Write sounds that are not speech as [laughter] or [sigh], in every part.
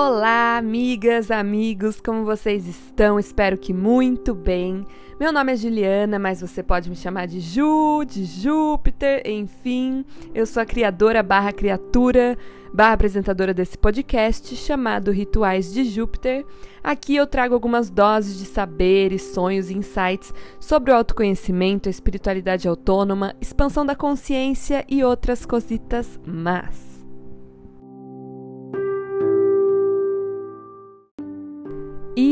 Olá, amigas, amigos, como vocês estão? Espero que muito bem. Meu nome é Juliana, mas você pode me chamar de Ju, de Júpiter, enfim. Eu sou a criadora barra criatura barra apresentadora desse podcast chamado Rituais de Júpiter. Aqui eu trago algumas doses de saberes, sonhos e insights sobre o autoconhecimento, a espiritualidade autônoma, expansão da consciência e outras cositas más.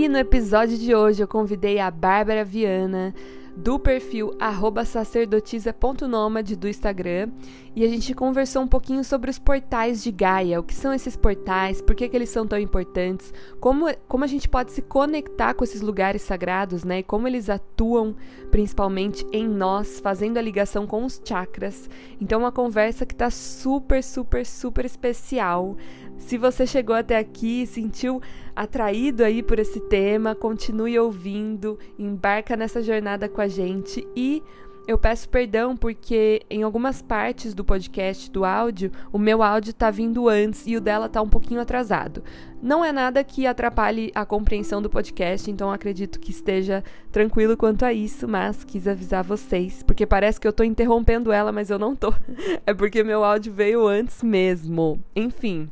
E no episódio de hoje eu convidei a Bárbara Viana do perfil sacerdotisa.nomad do Instagram e a gente conversou um pouquinho sobre os portais de Gaia, o que são esses portais, por que, que eles são tão importantes, como, como a gente pode se conectar com esses lugares sagrados, né? E como eles atuam principalmente em nós, fazendo a ligação com os chakras. Então, uma conversa que tá super, super, super especial. Se você chegou até aqui e sentiu atraído aí por esse tema, continue ouvindo, embarca nessa jornada com a gente e eu peço perdão porque em algumas partes do podcast do áudio, o meu áudio tá vindo antes e o dela tá um pouquinho atrasado. Não é nada que atrapalhe a compreensão do podcast, então acredito que esteja tranquilo quanto a isso, mas quis avisar vocês, porque parece que eu tô interrompendo ela, mas eu não tô. [laughs] É porque meu áudio veio antes mesmo. Enfim,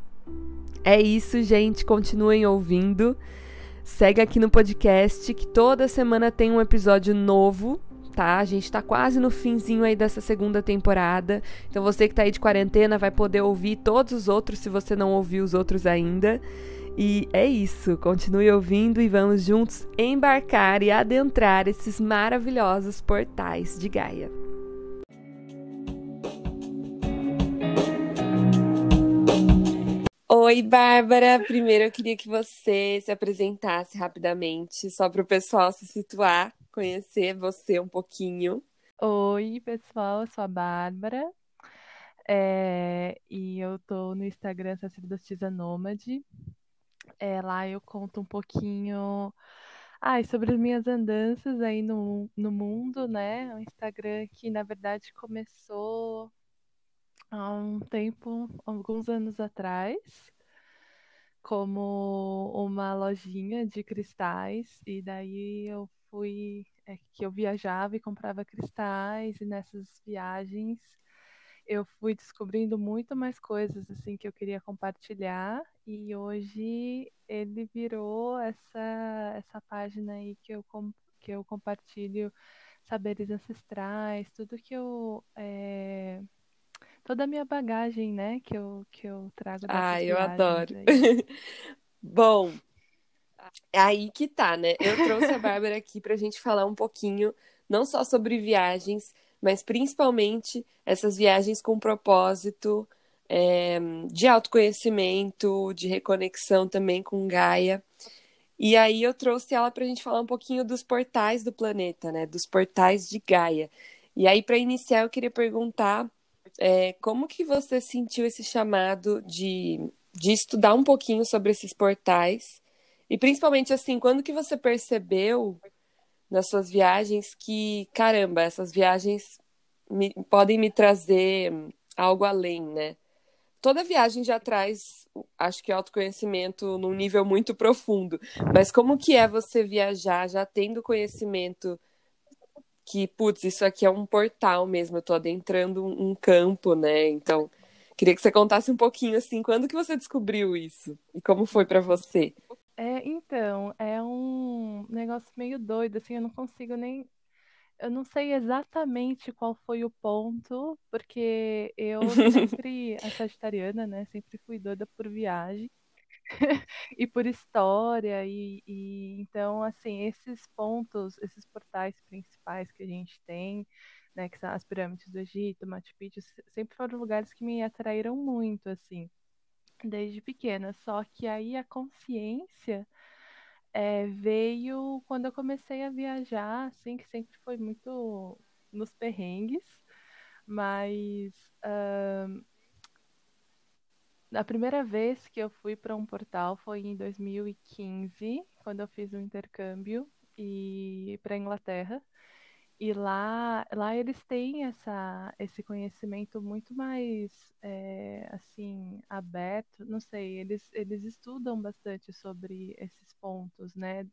é isso, gente. Continuem ouvindo. Segue aqui no podcast que toda semana tem um episódio novo, tá? A gente tá quase no finzinho aí dessa segunda temporada. Então você que tá aí de quarentena vai poder ouvir todos os outros se você não ouviu os outros ainda. E é isso, continue ouvindo e vamos juntos embarcar e adentrar esses maravilhosos portais de Gaia. Oi, Bárbara. Primeiro eu queria que você se apresentasse rapidamente, só para o pessoal se situar, conhecer você um pouquinho. Oi, pessoal, eu sou a Bárbara. É, e eu tô no Instagram Sacerdotisa Nômade. É, lá eu conto um pouquinho ai, sobre as minhas andanças aí no, no mundo, né? Um Instagram que, na verdade, começou há um tempo, alguns anos atrás, como uma lojinha de cristais, e daí eu fui, é, que eu viajava e comprava cristais, e nessas viagens eu fui descobrindo muito mais coisas assim que eu queria compartilhar e hoje ele virou essa essa página aí que eu que eu compartilho saberes ancestrais tudo que eu é, toda a minha bagagem, né, que eu, que eu trago Ah, eu adoro. [laughs] Bom, é aí que tá, né? Eu trouxe a Bárbara aqui pra gente falar um pouquinho, não só sobre viagens, mas principalmente essas viagens com propósito é, de autoconhecimento, de reconexão também com Gaia. E aí eu trouxe ela para a gente falar um pouquinho dos portais do planeta, né? Dos portais de Gaia. E aí, para iniciar, eu queria perguntar é, como que você sentiu esse chamado de, de estudar um pouquinho sobre esses portais? E principalmente assim, quando que você percebeu nas suas viagens que, caramba, essas viagens me, podem me trazer algo além, né? Toda viagem já traz, acho que autoconhecimento num nível muito profundo. Mas como que é você viajar já tendo conhecimento que, putz, isso aqui é um portal mesmo, eu tô adentrando um campo, né? Então, queria que você contasse um pouquinho assim, quando que você descobriu isso e como foi para você? É, então, é um negócio meio doido, assim, eu não consigo nem eu não sei exatamente qual foi o ponto, porque eu [laughs] sempre, a sagitariana, né, sempre fui doida por viagem. [laughs] e por história e, e, então assim esses pontos esses portais principais que a gente tem né que são as pirâmides do Egito Machu Picchu sempre foram lugares que me atraíram muito assim desde pequena. Só que aí a consciência é, veio quando eu comecei a viajar assim que sempre foi muito nos perrengues mas uh, a primeira vez que eu fui para um portal foi em 2015, quando eu fiz um intercâmbio e para Inglaterra. E lá, lá eles têm essa, esse conhecimento muito mais, é, assim, aberto. Não sei, eles, eles estudam bastante sobre esses pontos, né?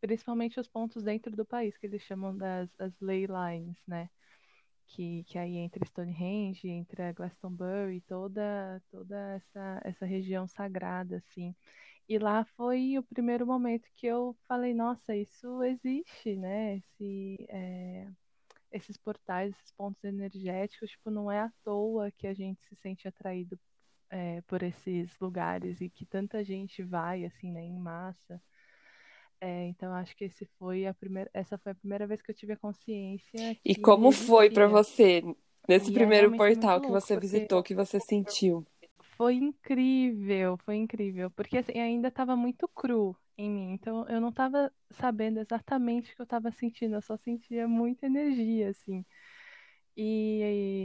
Principalmente os pontos dentro do país, que eles chamam das as ley lines, né? Que, que aí entre Stonehenge, entre a Glastonbury, toda, toda essa, essa região sagrada, assim. E lá foi o primeiro momento que eu falei, nossa, isso existe, né? Esse, é, esses portais, esses pontos energéticos, tipo, não é à toa que a gente se sente atraído é, por esses lugares e que tanta gente vai, assim, né, em massa. É, então acho que esse foi a primeira, essa foi a primeira vez que eu tive a consciência. E como foi para você nesse E é primeiro realmente portal que você visitou, que você sentiu? Foi incrível, foi incrível, porque assim, ainda estava muito cru em mim, então eu não estava sabendo exatamente o que eu estava sentindo, eu só sentia muita energia, assim. E, e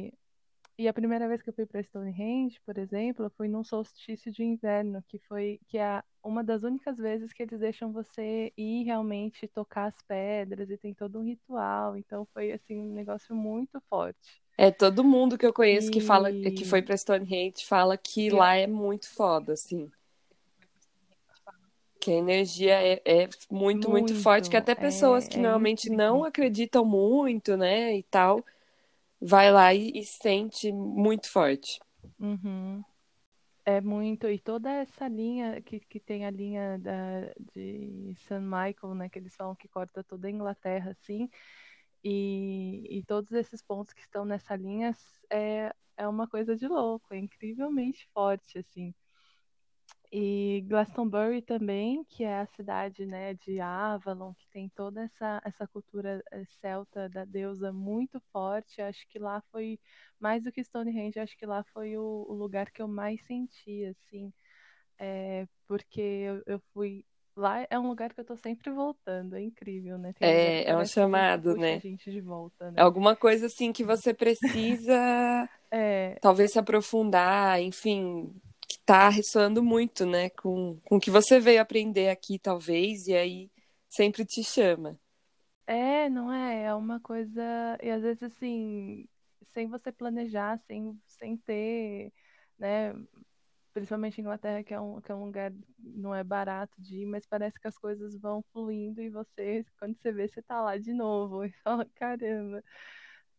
a primeira vez que eu fui para Stonehenge, por exemplo, fui num solstício de inverno, que foi que é uma das únicas vezes que eles deixam você ir realmente tocar as pedras e tem todo um ritual, então foi assim um negócio muito forte. É, todo mundo que eu conheço que fala que E- foi pra Stonehenge fala que E- lá é muito foda, assim. Que a energia é, é muito, muito forte, que Muito, até pessoas é- que é normalmente não acreditam muito, né, e tal, vai lá e, e sente muito forte. Uhum. É muito, e toda essa linha que, que tem a linha da, de St. Michael, né, que eles falam que corta toda a Inglaterra, assim, e, e todos esses pontos que estão nessa linha é, é uma coisa de louco, é incrivelmente forte, assim. E Glastonbury também, que é a cidade, né, de Avalon, que tem toda essa, essa cultura eh, celta da deusa muito forte. Acho que lá foi, mais do que Stonehenge, acho que lá foi o, o lugar que eu mais senti, assim, é, porque eu, eu fui. Lá é um lugar que eu tô sempre voltando, é incrível, né? Tem É, é um chamado, né? gente de volta, né? alguma coisa assim que você precisa [laughs] É, talvez se aprofundar, enfim, tá ressoando muito, né, com, com o que você veio aprender aqui, talvez, e aí sempre te chama. É, não é? É uma coisa. E às vezes, assim, sem você planejar, sem, sem ter, né? Principalmente Inglaterra, que é um, que é um lugar não é barato de ir, mas parece que as coisas vão fluindo e você, quando você vê, você tá lá de novo. [laughs] E fala, caramba.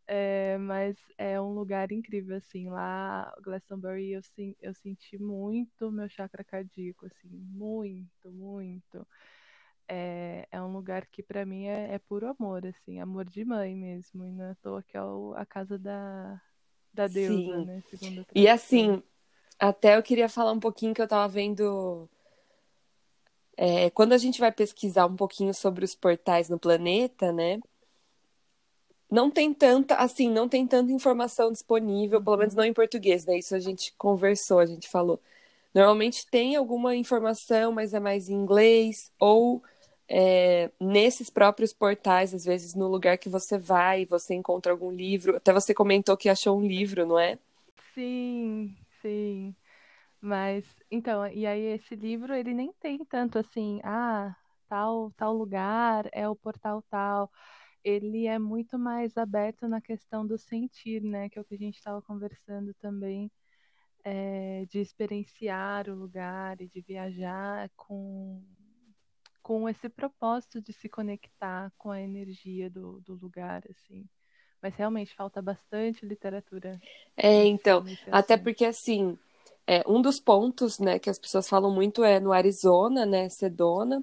É, mas é um lugar incrível, assim. Lá, Glastonbury, eu, sen- eu senti muito meu chakra cardíaco, assim, muito, muito. É, é um lugar que pra mim é, é puro amor, assim, amor de mãe mesmo. E não é à toa que é o- a casa da, da deusa, Sim. né? E assim, até eu queria falar um pouquinho que eu tava vendo. é, quando a gente vai pesquisar um pouquinho sobre os portais no planeta, né? Não tem tanta, assim, não tem tanta informação disponível, pelo menos não em português, né? Isso a gente conversou, a gente falou. Normalmente tem alguma informação, mas é mais em inglês, ou é, nesses próprios portais, às vezes no lugar que você vai, você encontra algum livro. Até você comentou que achou um livro, não é? Sim, sim. Mas, então, e aí esse livro, ele nem tem tanto assim, ah, tal, tal lugar é o portal tal. Ele é muito mais aberto na questão do sentir, né? Que é o que a gente estava conversando também, é, de experienciar o lugar e de viajar com, com esse propósito de se conectar com a energia do, do lugar, assim. Mas realmente falta bastante literatura É, então, até porque assim, é, um dos pontos, né, que as pessoas falam muito é no Arizona, né, Sedona,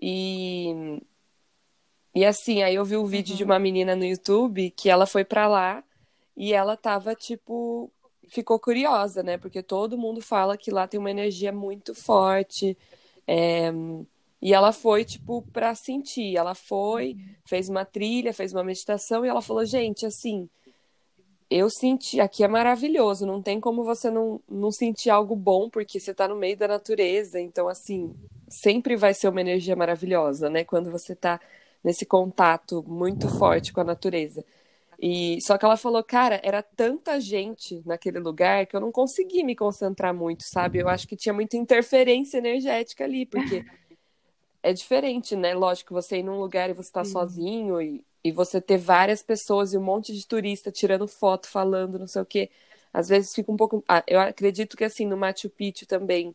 e, e assim, aí eu vi um vídeo de Uhum. uma menina no YouTube que ela foi pra lá e ela tava, tipo, ficou curiosa, né, porque todo mundo fala que lá tem uma energia muito forte, é, e ela foi, tipo, pra sentir, ela foi, fez uma trilha, fez uma meditação e ela falou, gente, assim, eu senti, aqui é maravilhoso, não tem como você não, não sentir algo bom, porque você tá no meio da natureza, então, assim, sempre vai ser uma energia maravilhosa, né? Quando você tá nesse contato muito forte com a natureza. E só que ela falou, cara, era tanta gente naquele lugar que eu não consegui me concentrar muito, sabe? Eu acho que tinha muita interferência energética ali, porque é diferente, né? Lógico, você ir num lugar e você tá Sim. sozinho e e você ter várias pessoas e um monte de turista tirando foto, falando, não sei o quê, às vezes fica um pouco. Ah, eu acredito que assim, no Machu Picchu também,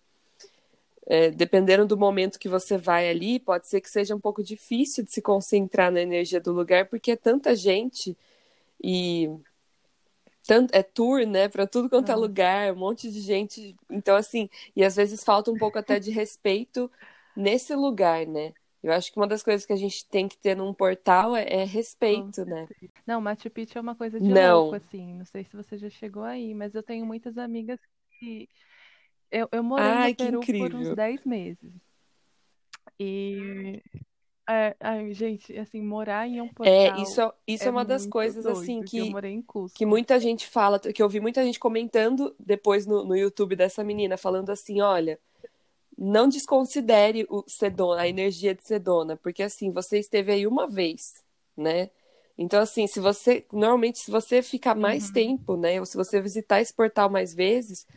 é, dependendo do momento que você vai ali, pode ser que seja um pouco difícil de se concentrar na energia do lugar, porque é tanta gente e tanto, é tour, né, para tudo quanto é lugar, um monte de gente. Então, assim, e às vezes falta um pouco até de respeito nesse lugar, né? Eu acho que uma das coisas que a gente tem que ter num portal é, é respeito, né? Não, Machu Picchu é uma coisa de não. louco, assim. Não sei se você já chegou aí, mas eu tenho muitas amigas que. Eu, eu morei Ai, no Peru por uns 10 meses. E. É, ai, gente, assim, morar em um é, portal. É, isso, isso é, é uma das coisas, doido, assim, que, que muita gente fala, que eu vi muita gente comentando depois no, no YouTube dessa menina, falando assim: olha não desconsidere o Sedona, a energia de Sedona, porque assim, você esteve aí uma vez, né? Então, assim, se você. Normalmente, se você ficar mais uhum. tempo, né? Ou se você visitar esse portal mais vezes,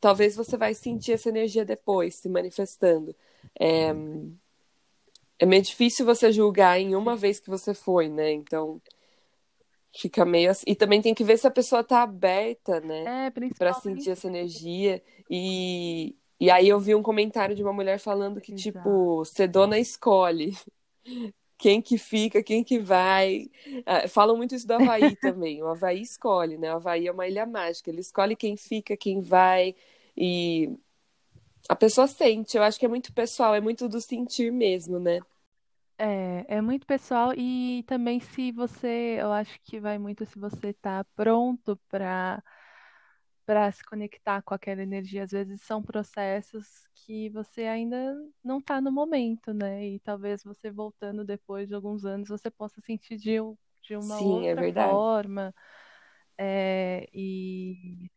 talvez você vai sentir essa energia depois se manifestando. É, é meio difícil você julgar em uma vez que você foi, né? Então. Fica meio assim. E também tem que ver se a pessoa tá aberta, né? É, para sentir essa energia. E, e aí eu vi um comentário de uma mulher falando que, Exato. tipo, Sedona escolhe quem que fica, quem que vai. Ah, falam muito isso do Havaí [laughs] também. O Havaí escolhe, né? O Havaí é uma ilha mágica. Ele escolhe quem fica, quem vai. E a pessoa sente. Eu acho que é muito pessoal, é muito do sentir mesmo, né? É, é muito pessoal e também se você, eu acho que vai muito se você tá pronto para para se conectar com aquela energia. Às vezes são processos que você ainda não está no momento, né? E talvez você voltando depois de alguns anos você possa sentir de, de uma Sim, é outra é forma. É, e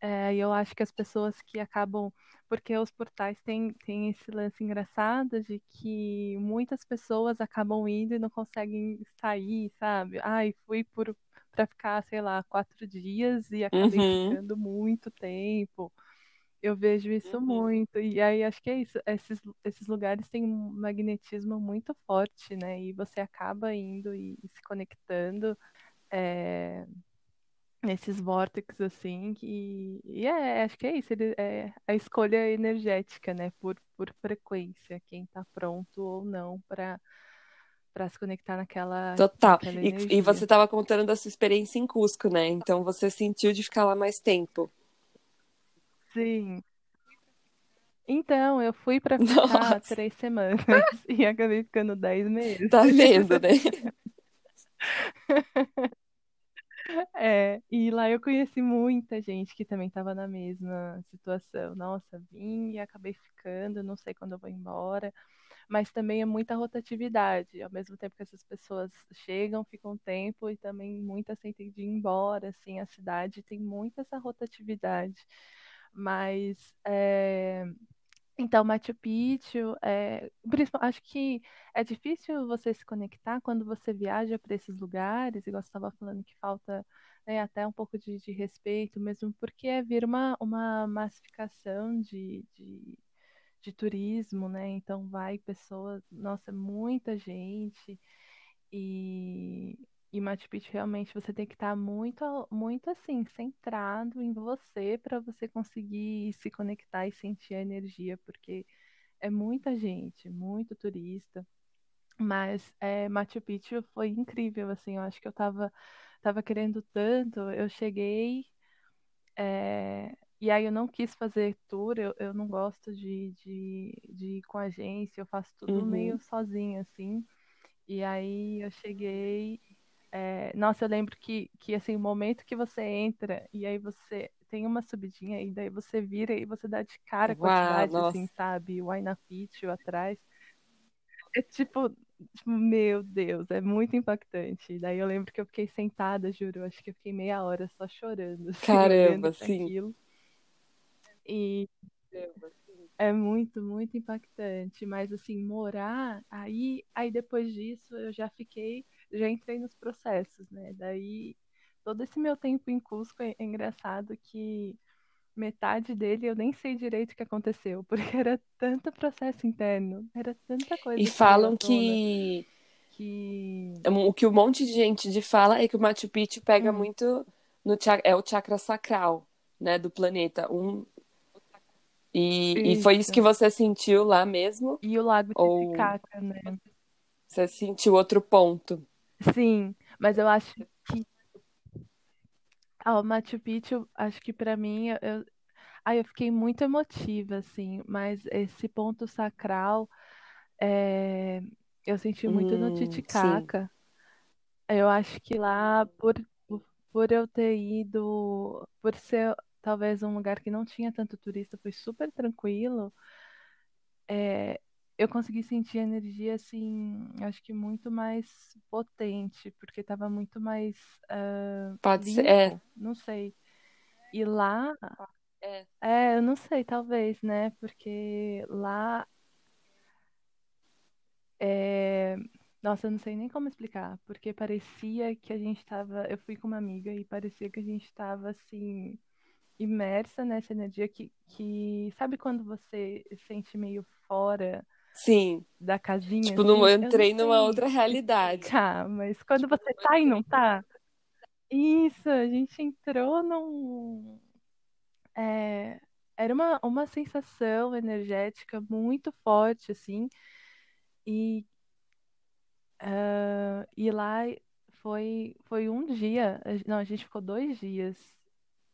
é, eu acho que as pessoas que acabam. Porque os portais têm, têm esse lance engraçado de que muitas pessoas acabam indo e não conseguem sair, sabe? Ai, fui por para ficar, sei lá, quatro dias e acabei uhum. ficando muito tempo. Eu vejo isso uhum. muito. E aí acho que é isso. Esses, esses lugares têm um magnetismo muito forte, né? E você acaba indo e, e se conectando é, nesses vórtices assim. Que, e é, acho que é isso. Ele, é a escolha energética, né? Por, por frequência, quem está pronto ou não para para se conectar naquela. Total. Naquela e, e, você estava contando da sua experiência em Cusco, né? Então você sentiu de ficar lá mais tempo. Sim. Então, eu fui para [laughs] ficar Nossa. três semanas [laughs] e acabei ficando dez meses. Tá vendo, né? [laughs] É, e lá eu conheci muita gente que também estava na mesma situação. Nossa, vim e acabei ficando, não sei quando eu vou embora mas também é muita rotatividade. Ao mesmo tempo que essas pessoas chegam, ficam tempo e também muitas sentem de ir embora, assim, a cidade tem muita essa rotatividade. Mas é... Então, Machu Picchu, é, acho que é difícil você se conectar quando você viaja para esses lugares, igual você estava falando que falta né, até um pouco de, de, respeito, mesmo porque é vir uma, uma massificação de, de, de turismo, né? Então vai pessoas, nossa, muita gente. E, e Machu Picchu realmente você tem que estar muito, muito assim, centrado em você para você conseguir se conectar e sentir a energia, porque é muita gente, muito turista. Mas é, Machu Picchu foi incrível, assim, eu acho que eu tava, tava querendo tanto, eu cheguei, é, e aí eu não quis fazer tour, eu, eu não gosto de, de, de ir com agência, eu faço tudo uhum. meio sozinha, assim. E aí eu cheguei. É... Nossa, eu lembro que, que assim, o momento que você entra e aí você tem uma subidinha e daí você vira e você dá de cara com a cidade, assim, sabe? O Aina Picchu atrás. É tipo, tipo, meu Deus, é muito impactante. Daí eu lembro que eu fiquei sentada, juro, acho que eu fiquei meia hora só chorando. [laughs] Assim, Caramba, sim. Aquilo. E é muito, muito impactante. Mas assim, morar, aí, aí depois disso eu já fiquei, já entrei nos processos, né? Daí todo esse meu tempo em Cusco é, engraçado que metade dele eu nem sei direito o que aconteceu, [laughs] porque era tanto processo interno, era tanta coisa. E falam que que. O que um monte de gente de fala é que o Machu Picchu pega Hum. muito no chakra, é o chakra sacral, né, do planeta. Um e, e foi isso que você sentiu lá mesmo? E o Lago Ou- Titicaca, né? Você sentiu outro ponto? Sim, mas eu acho que. Ah, o Machu Picchu, acho que pra mim, eu, ah, eu fiquei muito emotiva, assim, mas esse ponto sacral, é, eu senti muito no Hum, sim. Titicaca. Eu acho que lá, por- por eu ter ido, por ser talvez um lugar que não tinha tanto turista, foi super tranquilo, é, eu consegui sentir a energia, assim, acho que muito mais potente, porque estava muito mais ah, Pode ser, é. limpo, não sei. E lá, É. é, eu não sei, talvez, né? Porque lá é... Nossa, eu não sei nem como explicar, porque parecia que a gente estava. Eu fui com uma amiga e parecia que a gente estava assim, imersa nessa energia que, que. Sabe quando você se sente meio fora Sim. da casinha? Tipo, não, assim? não entrei numa sei outra realidade. explicar, mas quando você tá e não tá. Isso, a gente entrou num. é, Era uma, uma sensação energética muito forte, assim. E, ah, e lá foi, foi um dia, não, a gente ficou dois dias.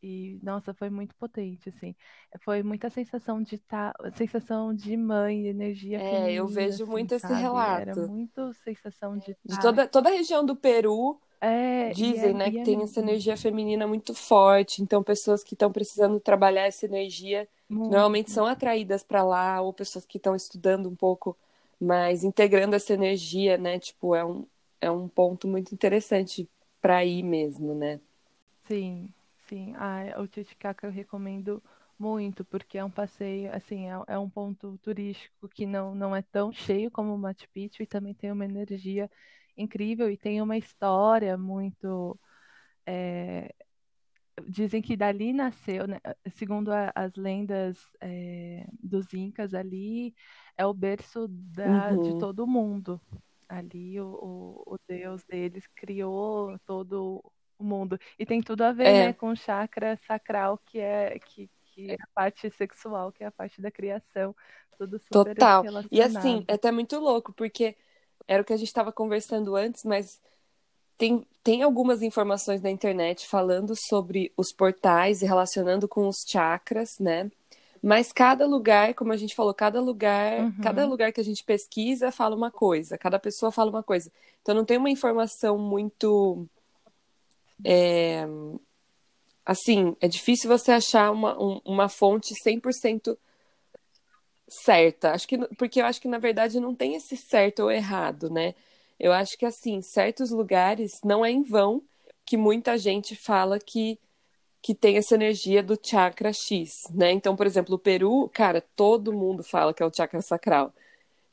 E, nossa, foi muito potente, assim. Foi muita sensação de tá, sensação de mãe, energia É, eu feminina, vejo assim, muito esse sabe? Era relato. muito sensação de De tá. toda, toda a região do Peru, É, dizem, é, né, que é tem essa mesmo. energia feminina muito forte. Então, pessoas que estão precisando trabalhar essa energia normalmente Muito. são atraídas para lá, ou pessoas que estão estudando um pouco mais, integrando essa energia, né? Tipo, é um, é um ponto muito interessante para ir mesmo, né? Sim, sim. Ah, o Titicaca eu recomendo muito, porque é um passeio, assim, é, é um ponto turístico que não, não é tão cheio como o Machu Picchu e também tem uma energia incrível e tem uma história muito. é, dizem que dali nasceu, né? Segundo a- as lendas é, dos Incas, ali é o berço da, de Uhum. todo mundo. Ali o, o, o Deus deles criou todo o mundo. E tem tudo a ver, É. né, com o chakra sacral, que é, que, que é a parte sexual, que é a parte da criação. Tudo super Total. E assim, é até muito louco, porque era o que a gente estava conversando antes, mas tem, tem algumas informações na internet falando sobre os portais e relacionando com os chakras, né? Mas cada lugar, como a gente falou, cada lugar, Uhum. cada lugar que a gente pesquisa fala uma coisa, cada pessoa fala uma coisa. Então não tem uma informação muito. É, assim, é difícil você achar uma, um- uma fonte 100% certa. Acho que, porque eu acho que, na verdade, não tem esse certo ou errado, né? Eu acho que, assim, certos lugares não é em vão que muita gente fala que, que tem essa energia do chakra X, né? Então, por exemplo, o Peru, cara, todo mundo fala que é o chakra sacral.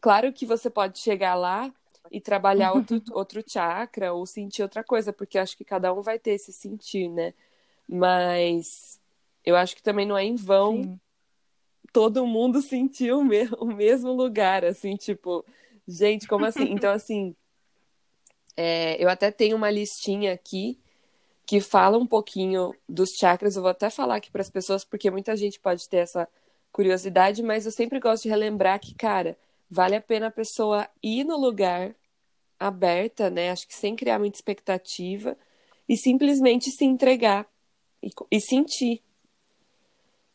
Claro que você pode chegar lá e trabalhar outro, [laughs] outro chakra ou sentir outra coisa, porque eu acho que cada um vai ter esse sentir, né? Mas eu acho que também não é em vão Sim. todo mundo [laughs] sentiu o, me- o mesmo lugar, assim, tipo, gente, como assim? [laughs] Então, assim, é, eu até tenho uma listinha aqui que fala um pouquinho dos chakras. Eu vou até falar aqui para as pessoas, porque muita gente pode ter essa curiosidade, mas eu sempre gosto de relembrar que, cara, vale a pena a pessoa ir no lugar aberta, né? Acho que sem criar muita expectativa e simplesmente se entregar e, e sentir.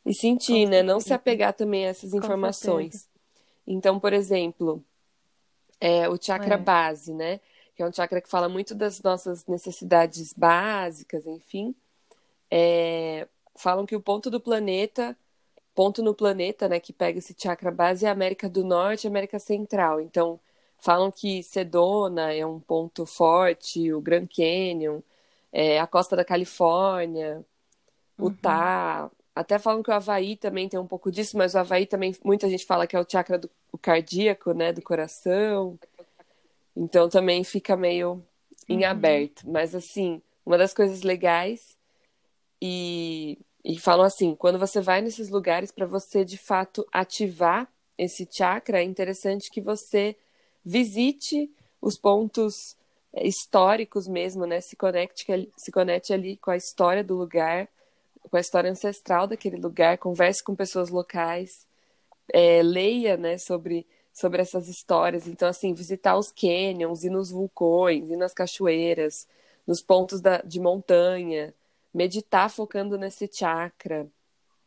E sentir, né? Não se apegar também a essas informações. Então, por exemplo, é, o chakra É. base, né? Que é um chakra que fala muito das nossas necessidades básicas, enfim. É, falam que o ponto do planeta, ponto no planeta, né, que pega esse chakra base é a América do Norte e América Central. Então, falam que Sedona é um ponto forte, o Grand Canyon, é, a costa da Califórnia, Uhum. Utah. Até falam que o Havaí também tem um pouco disso, mas o Havaí também, muita gente fala que é o chakra do o cardíaco, né, do coração. Então também fica meio em Uhum. aberto. Mas assim, uma das coisas legais e, e falam assim, quando você vai nesses lugares para você de fato ativar esse chakra, é interessante que você visite os pontos é, históricos mesmo, né? Se conecte, se conecte ali com a história do lugar, com a história ancestral daquele lugar, converse com pessoas locais, é, leia, né, sobre, sobre essas histórias. Então, assim, visitar os canyons, ir nos vulcões, ir nas cachoeiras, nos pontos da, de montanha, meditar focando nesse chakra,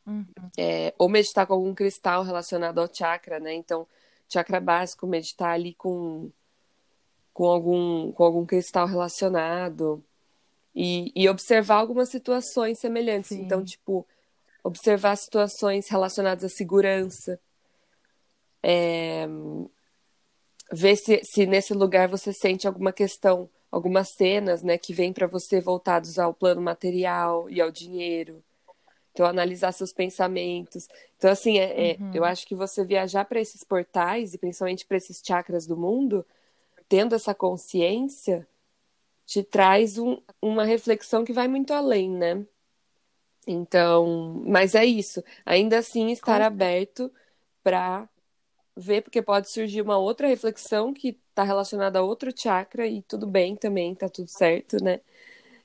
uhum. é, ou meditar com algum cristal relacionado ao chakra, né? Então, chakra básico, meditar ali com, com, algum, com algum cristal relacionado. E, e observar algumas situações semelhantes. Sim. Então, tipo, observar situações relacionadas à segurança. É, ver se, se nesse lugar você sente alguma questão algumas cenas, né, que vêm para você voltados ao plano material e ao dinheiro. Então, analisar seus pensamentos. Então, assim, é, é uhum. é, eu acho que você viajar para esses portais, e principalmente para esses chakras do mundo, tendo essa consciência, te traz um, uma reflexão que vai muito além, né? Então, mas é isso. Ainda assim, estar aberto para ver, porque pode surgir uma outra reflexão que está relacionada a outro chakra e tudo bem também, tá tudo certo, né?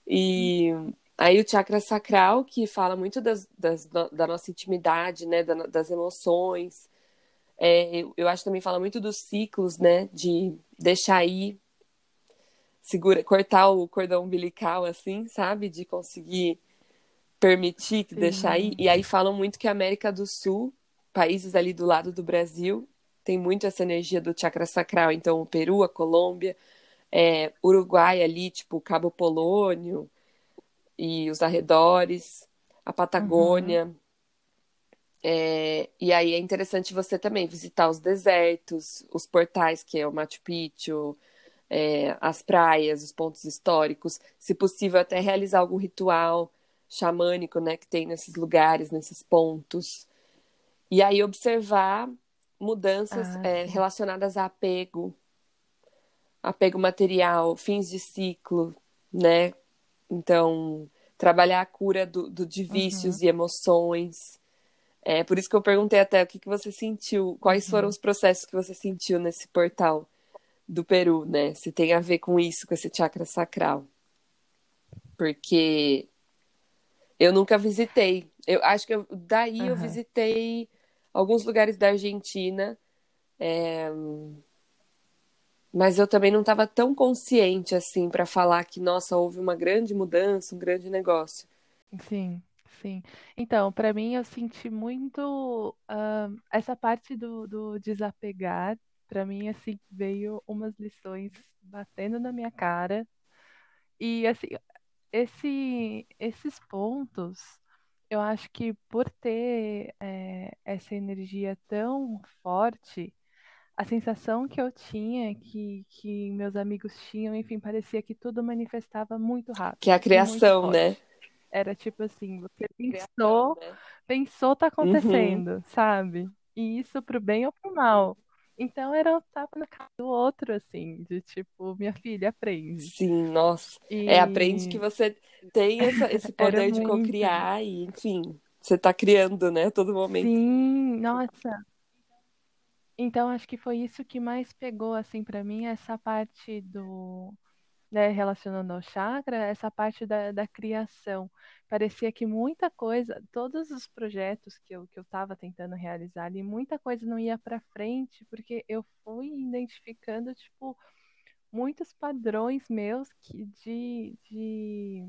E aí o chakra sacral, que fala muito das, das da nossa intimidade, né? das emoções. É, eu acho que também fala muito dos ciclos, né? De deixar ir, segura, cortar o cordão umbilical, assim, sabe? De conseguir permitir, Sim. deixar ir. E aí falam muito que a América do Sul, países ali do lado do Brasil, tem muito essa energia do chakra sacral. Então, o Peru, a Colômbia, é, Uruguai ali, tipo Cabo Polônio e os arredores, a Patagônia. Uhum. É, e aí é interessante você também visitar os desertos, os portais, que é o Machu Picchu, é, as praias, os pontos históricos, se possível até realizar algum ritual xamânico, né, que tem nesses lugares, nesses pontos. E aí observar mudanças ah, é, relacionadas a apego, apego material, fins de ciclo, né? Então, trabalhar a cura do, do de vícios uhum. e emoções. É por isso que eu perguntei até o que, que você sentiu, quais uhum. foram os processos que você sentiu nesse portal do Peru, né? Se tem a ver com isso, com esse chakra sacral. Porque eu nunca visitei. Eu acho que eu, daí uhum. eu visitei alguns lugares da Argentina. É... Mas eu também não estava tão consciente assim para falar que, nossa, houve uma grande mudança, um grande negócio. Sim, sim. Então, para mim, eu senti muito uh, essa parte do, do desapegar. Para mim, assim, veio umas lições batendo na minha cara. E, assim, esse, esses pontos eu acho que por ter é, essa energia tão forte, a sensação que eu tinha, que, que meus amigos tinham, enfim, parecia que tudo manifestava muito rápido. Que é a criação, né? Era tipo assim, você pensou, né? pensou, tá uhum. acontecendo, uhum. sabe? E isso pro bem ou pro mal. Então era um tapa na cara do outro, assim, de tipo, minha filha, aprende. Sim, nossa. E... É, aprende que você tem essa, esse [laughs] poder de co-criar e, enfim, você tá criando, né, a todo momento. Sim, nossa. Então acho que foi isso que mais pegou, assim, para mim, essa parte do né, relacionando ao chakra, essa parte da, da criação. Parecia que muita coisa, todos os projetos que eu que eu estava tentando realizar ali, muita coisa não ia para frente, porque eu fui identificando, tipo, muitos padrões meus que de, de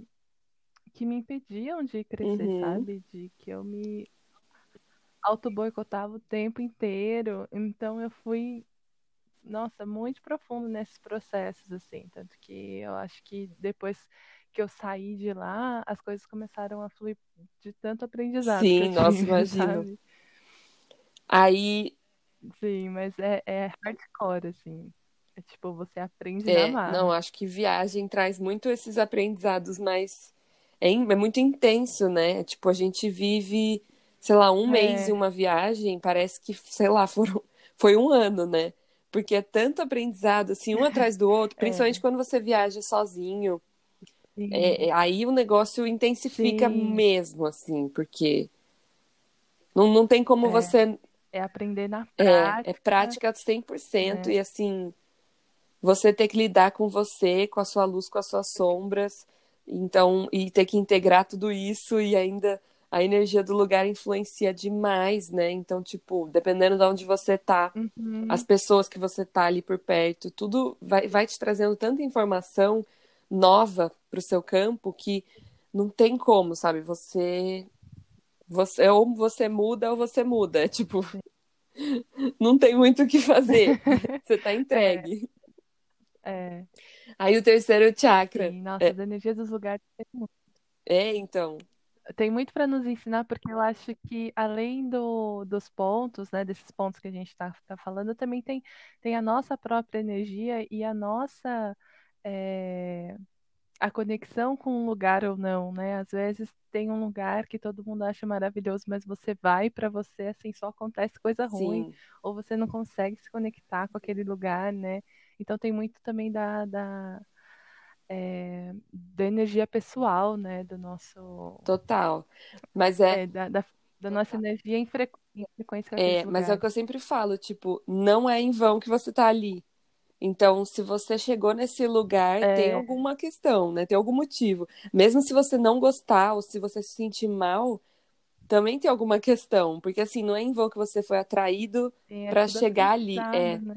que me impediam de crescer, uhum. sabe? De que eu me auto-boicotava o tempo inteiro. Então eu fui nossa, muito profundo nesses processos, assim. Tanto que eu acho que depois que eu saí de lá, as coisas começaram a fluir de tanto aprendizado. Sim, [laughs] nossa, imagino. Aí. Sim, mas é, é hardcore, assim. É tipo, você aprende é, na Não, acho que viagem traz muito esses aprendizados mais. É, é muito intenso, né? Tipo, a gente vive, sei lá, um é. mês em uma viagem, parece que, sei lá, [laughs] foram, foi um ano, né? porque é tanto aprendizado, assim, um atrás do outro, [laughs] principalmente é. quando você viaja sozinho. É, é, aí o negócio intensifica Sim. mesmo, assim, porque não, não tem como é. você. É aprender na prática. É, é prática 100%, é. e assim, você ter que lidar com você, com a sua luz, com as suas sombras, então, e ter que integrar tudo isso e ainda a energia do lugar influencia demais, né? Então, tipo, dependendo de onde você tá, Uhum. as pessoas que você tá ali por perto, tudo vai, vai te trazendo tanta informação nova pro seu campo que não tem como, sabe? Você, você ou você muda ou você muda. É [laughs] tipo, não tem muito o que fazer. [laughs] Você tá entregue. É, Aí o terceiro chakra. sim, nossa, É, as energias dos lugares é, então. Tem muito para nos ensinar, porque eu acho que além do, dos pontos, né, desses pontos que a gente está tá falando, também tem, tem a nossa própria energia e a nossa é, a conexão com um lugar ou não, né? Às vezes tem um lugar que todo mundo acha maravilhoso, mas você vai para você assim só acontece coisa ruim, Sim, ou você não consegue se conectar com aquele lugar, né? Então tem muito também da, da, é, da energia pessoal, né? Do nosso total. Mas é, é, da, da, da nossa energia em, frequ... em frequência é, mas é o que eu lugares. sempre falo, tipo, não é em vão que você tá ali. Então, se você chegou nesse lugar, tem É, alguma questão, né? Tem algum motivo. Mesmo se você não gostar ou se você se sentir mal, também tem alguma questão, porque assim, não é em vão que você foi atraído é para chegar ali. É, né?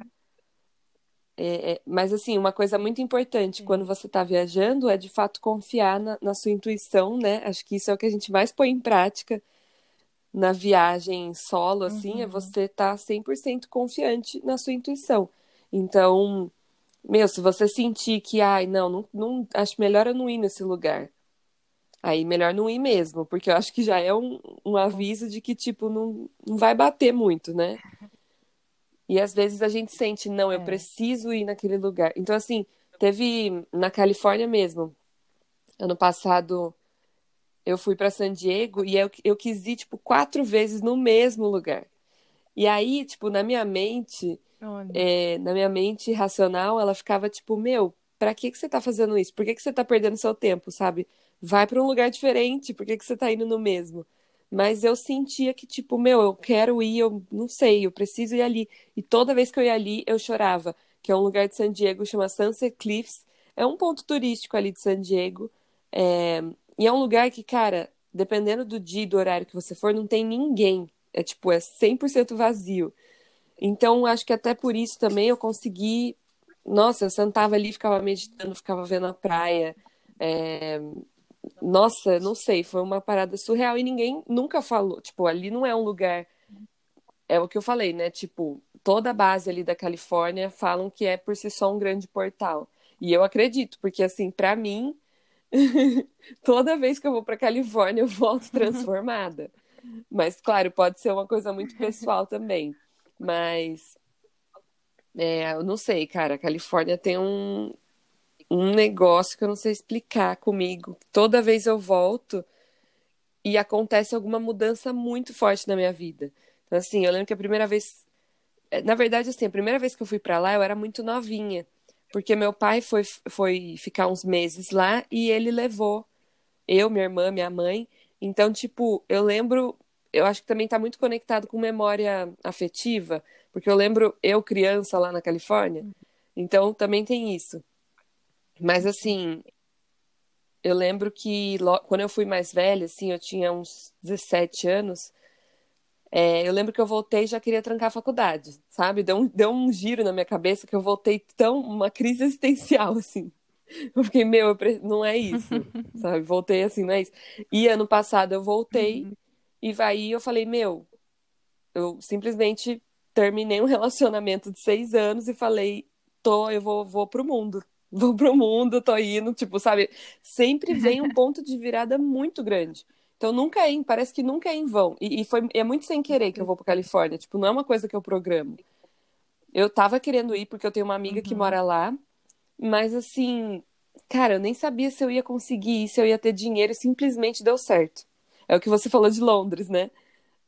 É, é, mas assim, uma coisa muito importante quando você está viajando é de fato confiar na, na sua intuição, né? Acho que isso é o que a gente mais põe em prática na viagem solo, assim, é Uhum. você estar 100% confiante na sua intuição. Então, meu, se você sentir que, ai, não, não, não, acho melhor eu não ir nesse lugar. Aí melhor não ir mesmo, porque eu acho que já é um, um aviso de que, tipo, não, não vai bater muito, né? E às vezes a gente sente, não, eu É. preciso ir naquele lugar. Então, assim, teve na Califórnia mesmo, ano passado, eu fui para San Diego e eu, eu quis ir, tipo, quatro vezes no mesmo lugar. E aí, tipo, na minha mente, é, na minha mente racional, ela ficava tipo, meu, pra que que você tá fazendo isso? Por que que você tá perdendo seu tempo, sabe? Vai pra um lugar diferente, por que que você tá indo no mesmo? Mas eu sentia que, tipo, meu, eu quero ir, eu não sei, eu preciso ir ali. E toda vez que eu ia ali, eu chorava. Que é um lugar de San Diego, chama Sunset Cliffs. É um ponto turístico ali de San Diego. É, E é um lugar que, cara, dependendo do dia e do horário que você for, não tem ninguém. É tipo, é 100% vazio. Então, acho que até por isso também eu consegui. Nossa, eu sentava ali, ficava meditando, ficava vendo a praia. É, Nossa, não sei, foi uma parada surreal e ninguém nunca falou. Tipo, ali não é um lugar. É o que eu falei, né? Tipo, toda a base ali da Califórnia falam que é por si só um grande portal. E eu acredito, porque assim, pra mim, [laughs] toda vez que eu vou pra Califórnia, eu volto [laughs] transformada. Mas, claro, pode ser uma coisa muito pessoal também. Mas, é, eu não sei, cara. A Califórnia tem um, um negócio que eu não sei explicar comigo. Toda vez eu volto e acontece alguma mudança muito forte na minha vida. Então, assim, eu lembro que a primeira vez. é, Na verdade, assim, a primeira vez que eu fui pra lá, eu era muito novinha. Porque meu pai foi, foi ficar uns meses lá e ele levou eu, minha irmã, minha mãe. Então, tipo, eu lembro, eu acho que também tá muito conectado com memória afetiva, porque eu lembro eu criança lá na Califórnia. Então, também tem isso. Mas assim, eu lembro que quando eu fui mais velha, assim, eu tinha uns 17 anos, é, eu lembro que eu voltei e já queria trancar a faculdade, sabe? Deu um, deu um giro na minha cabeça que eu voltei tão, uma crise existencial, assim. Eu fiquei, meu, eu pre- não é isso, [laughs] sabe? Voltei assim, não é isso. E ano passado eu voltei Uhum. e aí eu falei, meu, eu simplesmente terminei um [laughs] relacionamento de seis anos e falei, tô, eu vou, vou pro mundo. Vou pro mundo, tô indo, tipo, sabe? Sempre vem um [laughs] ponto de virada muito grande. Então nunca é em, parece que nunca é em vão. E, e foi, é muito sem querer que eu vou pra Califórnia. Tipo, não é uma coisa que eu programo. Eu tava querendo ir porque eu tenho uma amiga que Uhum. mora lá, mas assim, cara, eu nem sabia se eu ia conseguir ir, se eu ia ter dinheiro, simplesmente deu certo. É o que você falou de Londres, né?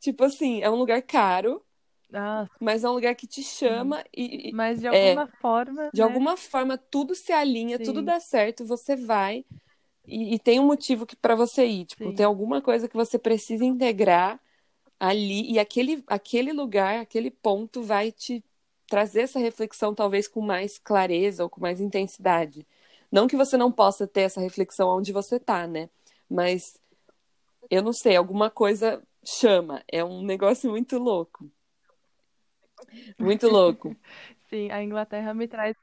Tipo assim, é um lugar caro, Ah, mas é um lugar que te chama e, mas de É, alguma forma, de né? alguma forma tudo se alinha, tudo Sim. dá certo, você vai e, e tem um motivo que para você ir, tipo, Sim. tem alguma coisa que você precisa integrar ali e aquele aquele lugar, aquele ponto vai te trazer essa reflexão talvez com mais clareza ou com mais intensidade. Não que você não possa ter essa reflexão onde você está, né? Mas eu não sei, alguma coisa chama. É um [laughs] negócio muito louco. Muito louco. Sim, a Inglaterra me traz,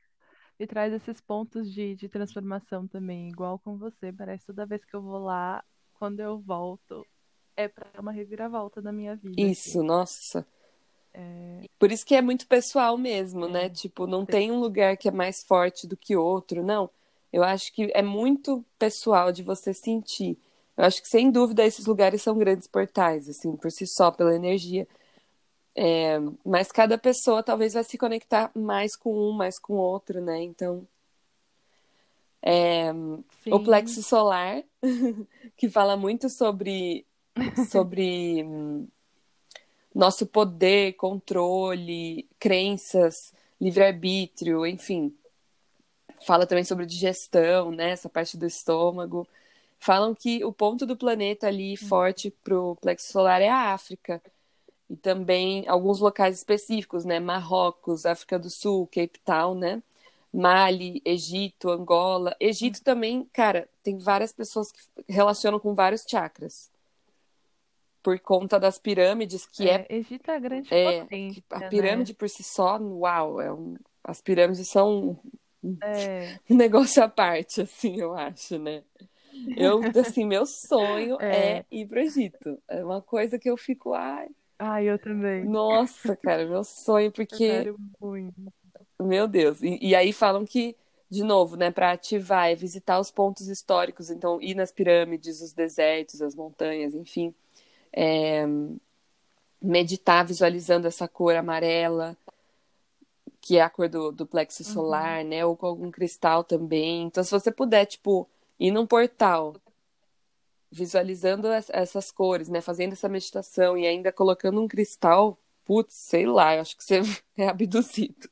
me traz esses pontos de, de transformação também, igual com você. Parece toda vez que eu vou lá, quando eu volto, é para uma reviravolta da minha vida. Isso, assim. nossa. É... Por isso que é muito pessoal mesmo, é. né? Tipo, não tem um lugar que é mais forte do que outro, não. Eu acho que é muito pessoal de você sentir. Eu acho que, sem dúvida, esses lugares são grandes portais, assim, por si só, pela energia. É, mas cada pessoa talvez vai se conectar mais com um, mais com outro, né? Então, é, o plexo solar, [laughs] que fala muito sobre, sobre nosso poder, controle, crenças, livre-arbítrio, enfim. Fala também sobre digestão, né? Essa parte do estômago. Falam que o ponto do planeta ali hum. forte para o plexo solar é a África. E também alguns locais específicos, né? Marrocos, África do Sul, Cape Town, né? Mali, Egito, Angola. Egito também, cara, tem várias pessoas que relacionam com vários chakras. Por conta das pirâmides, que é. é Egito é grande é, potência, A pirâmide né? por si só, uau, é um, as pirâmides são é. [laughs] um negócio à parte, assim, eu acho, né? Eu, assim, meu sonho [laughs] é. é ir pro Egito. É uma coisa que eu fico, ai. Ai, eu também. Nossa, cara, meu sonho, porque. Meu Deus. E, e aí falam que, de novo, né, para ativar é visitar os pontos históricos, então ir nas pirâmides, os desertos, as montanhas, enfim. É, meditar visualizando essa cor amarela, que é a cor do, do plexo uhum. solar, uhum. né? Ou com algum cristal também. Então, se você puder, tipo, ir num portal visualizando essas cores, né? Fazendo essa meditação e ainda colocando um cristal, putz, sei lá, eu acho que você [laughs] é abduzido.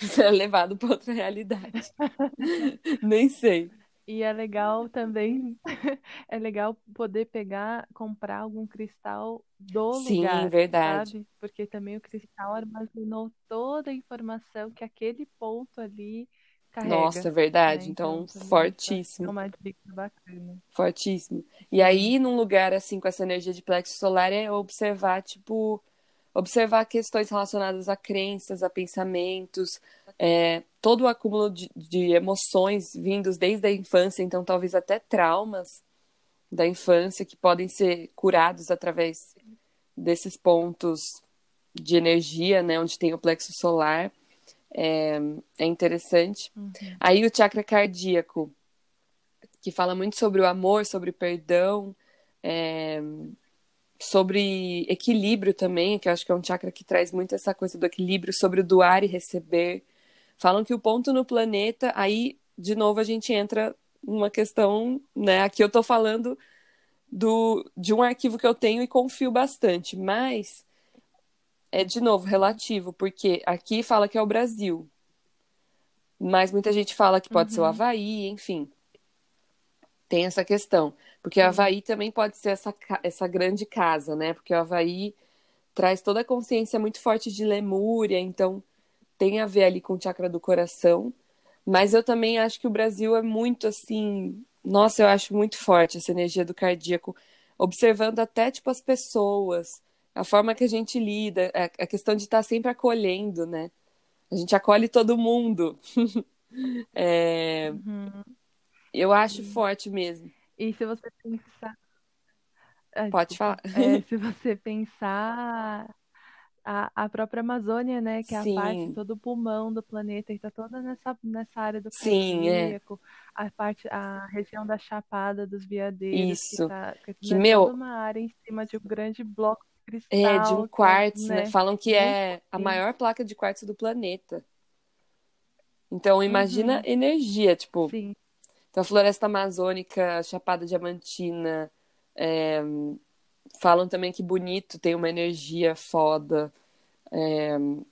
Você é levado para outra realidade. [laughs] Nem sei. E é legal também, [laughs] é legal poder pegar, comprar algum cristal do Sim, lugar. Sim, verdade. Sabe? Porque também o cristal armazenou toda a informação que aquele ponto ali carrega. Nossa, verdade. Né? Então, então fortíssimo. É uma dica bacana. Fortíssimo. E aí, num lugar assim, com essa energia de plexo solar, é observar, tipo, observar questões relacionadas a crenças, a pensamentos, é, todo o acúmulo de, de, emoções vindos desde a infância, então talvez até traumas da infância que podem ser curados através desses pontos de energia, né, onde tem o plexo solar. É, é interessante. Uhum. Aí o chakra cardíaco, que fala muito sobre o amor, sobre perdão, é, sobre equilíbrio também, que eu acho que é um chakra que traz muito essa coisa do equilíbrio sobre o doar e receber. Falam que o ponto no planeta, aí, de novo, a gente entra numa questão, né? Aqui eu estou falando do, de um arquivo que eu tenho e confio bastante, mas é, de novo, relativo, porque aqui fala que é o Brasil, mas muita gente fala que pode uhum. ser o uhum. Havaí, enfim. Tem essa questão. Porque o Havaí também pode ser essa, essa grande casa, né? Porque o Havaí traz toda a consciência muito forte de Lemúria, então tem a ver ali com o chakra do coração. Mas eu também acho que o Brasil é muito assim. Nossa, eu acho muito forte essa energia do cardíaco, observando até tipo as pessoas, a forma que a gente lida, a questão de estar sempre acolhendo, né? A gente acolhe todo mundo. [laughs] é... uhum. Eu acho forte mesmo. E se você pensar. Pode falar. É, [laughs] se você pensar a, a própria Amazônia, né, que é Sim. a parte, todo o pulmão do planeta, está toda nessa, nessa área do Sim, é. a parte, a região da Chapada dos Veadeiros, Isso. que, tá, que, que meu... toda uma área em cima de um grande bloco cristal. É, de um quartzo, né? né? Falam que é a maior placa de quartzo do planeta. Então, imagina uhum. energia, tipo, Sim. Então, a floresta amazônica, Chapada Diamantina, é, falam também que bonito, tem uma energia foda. É... O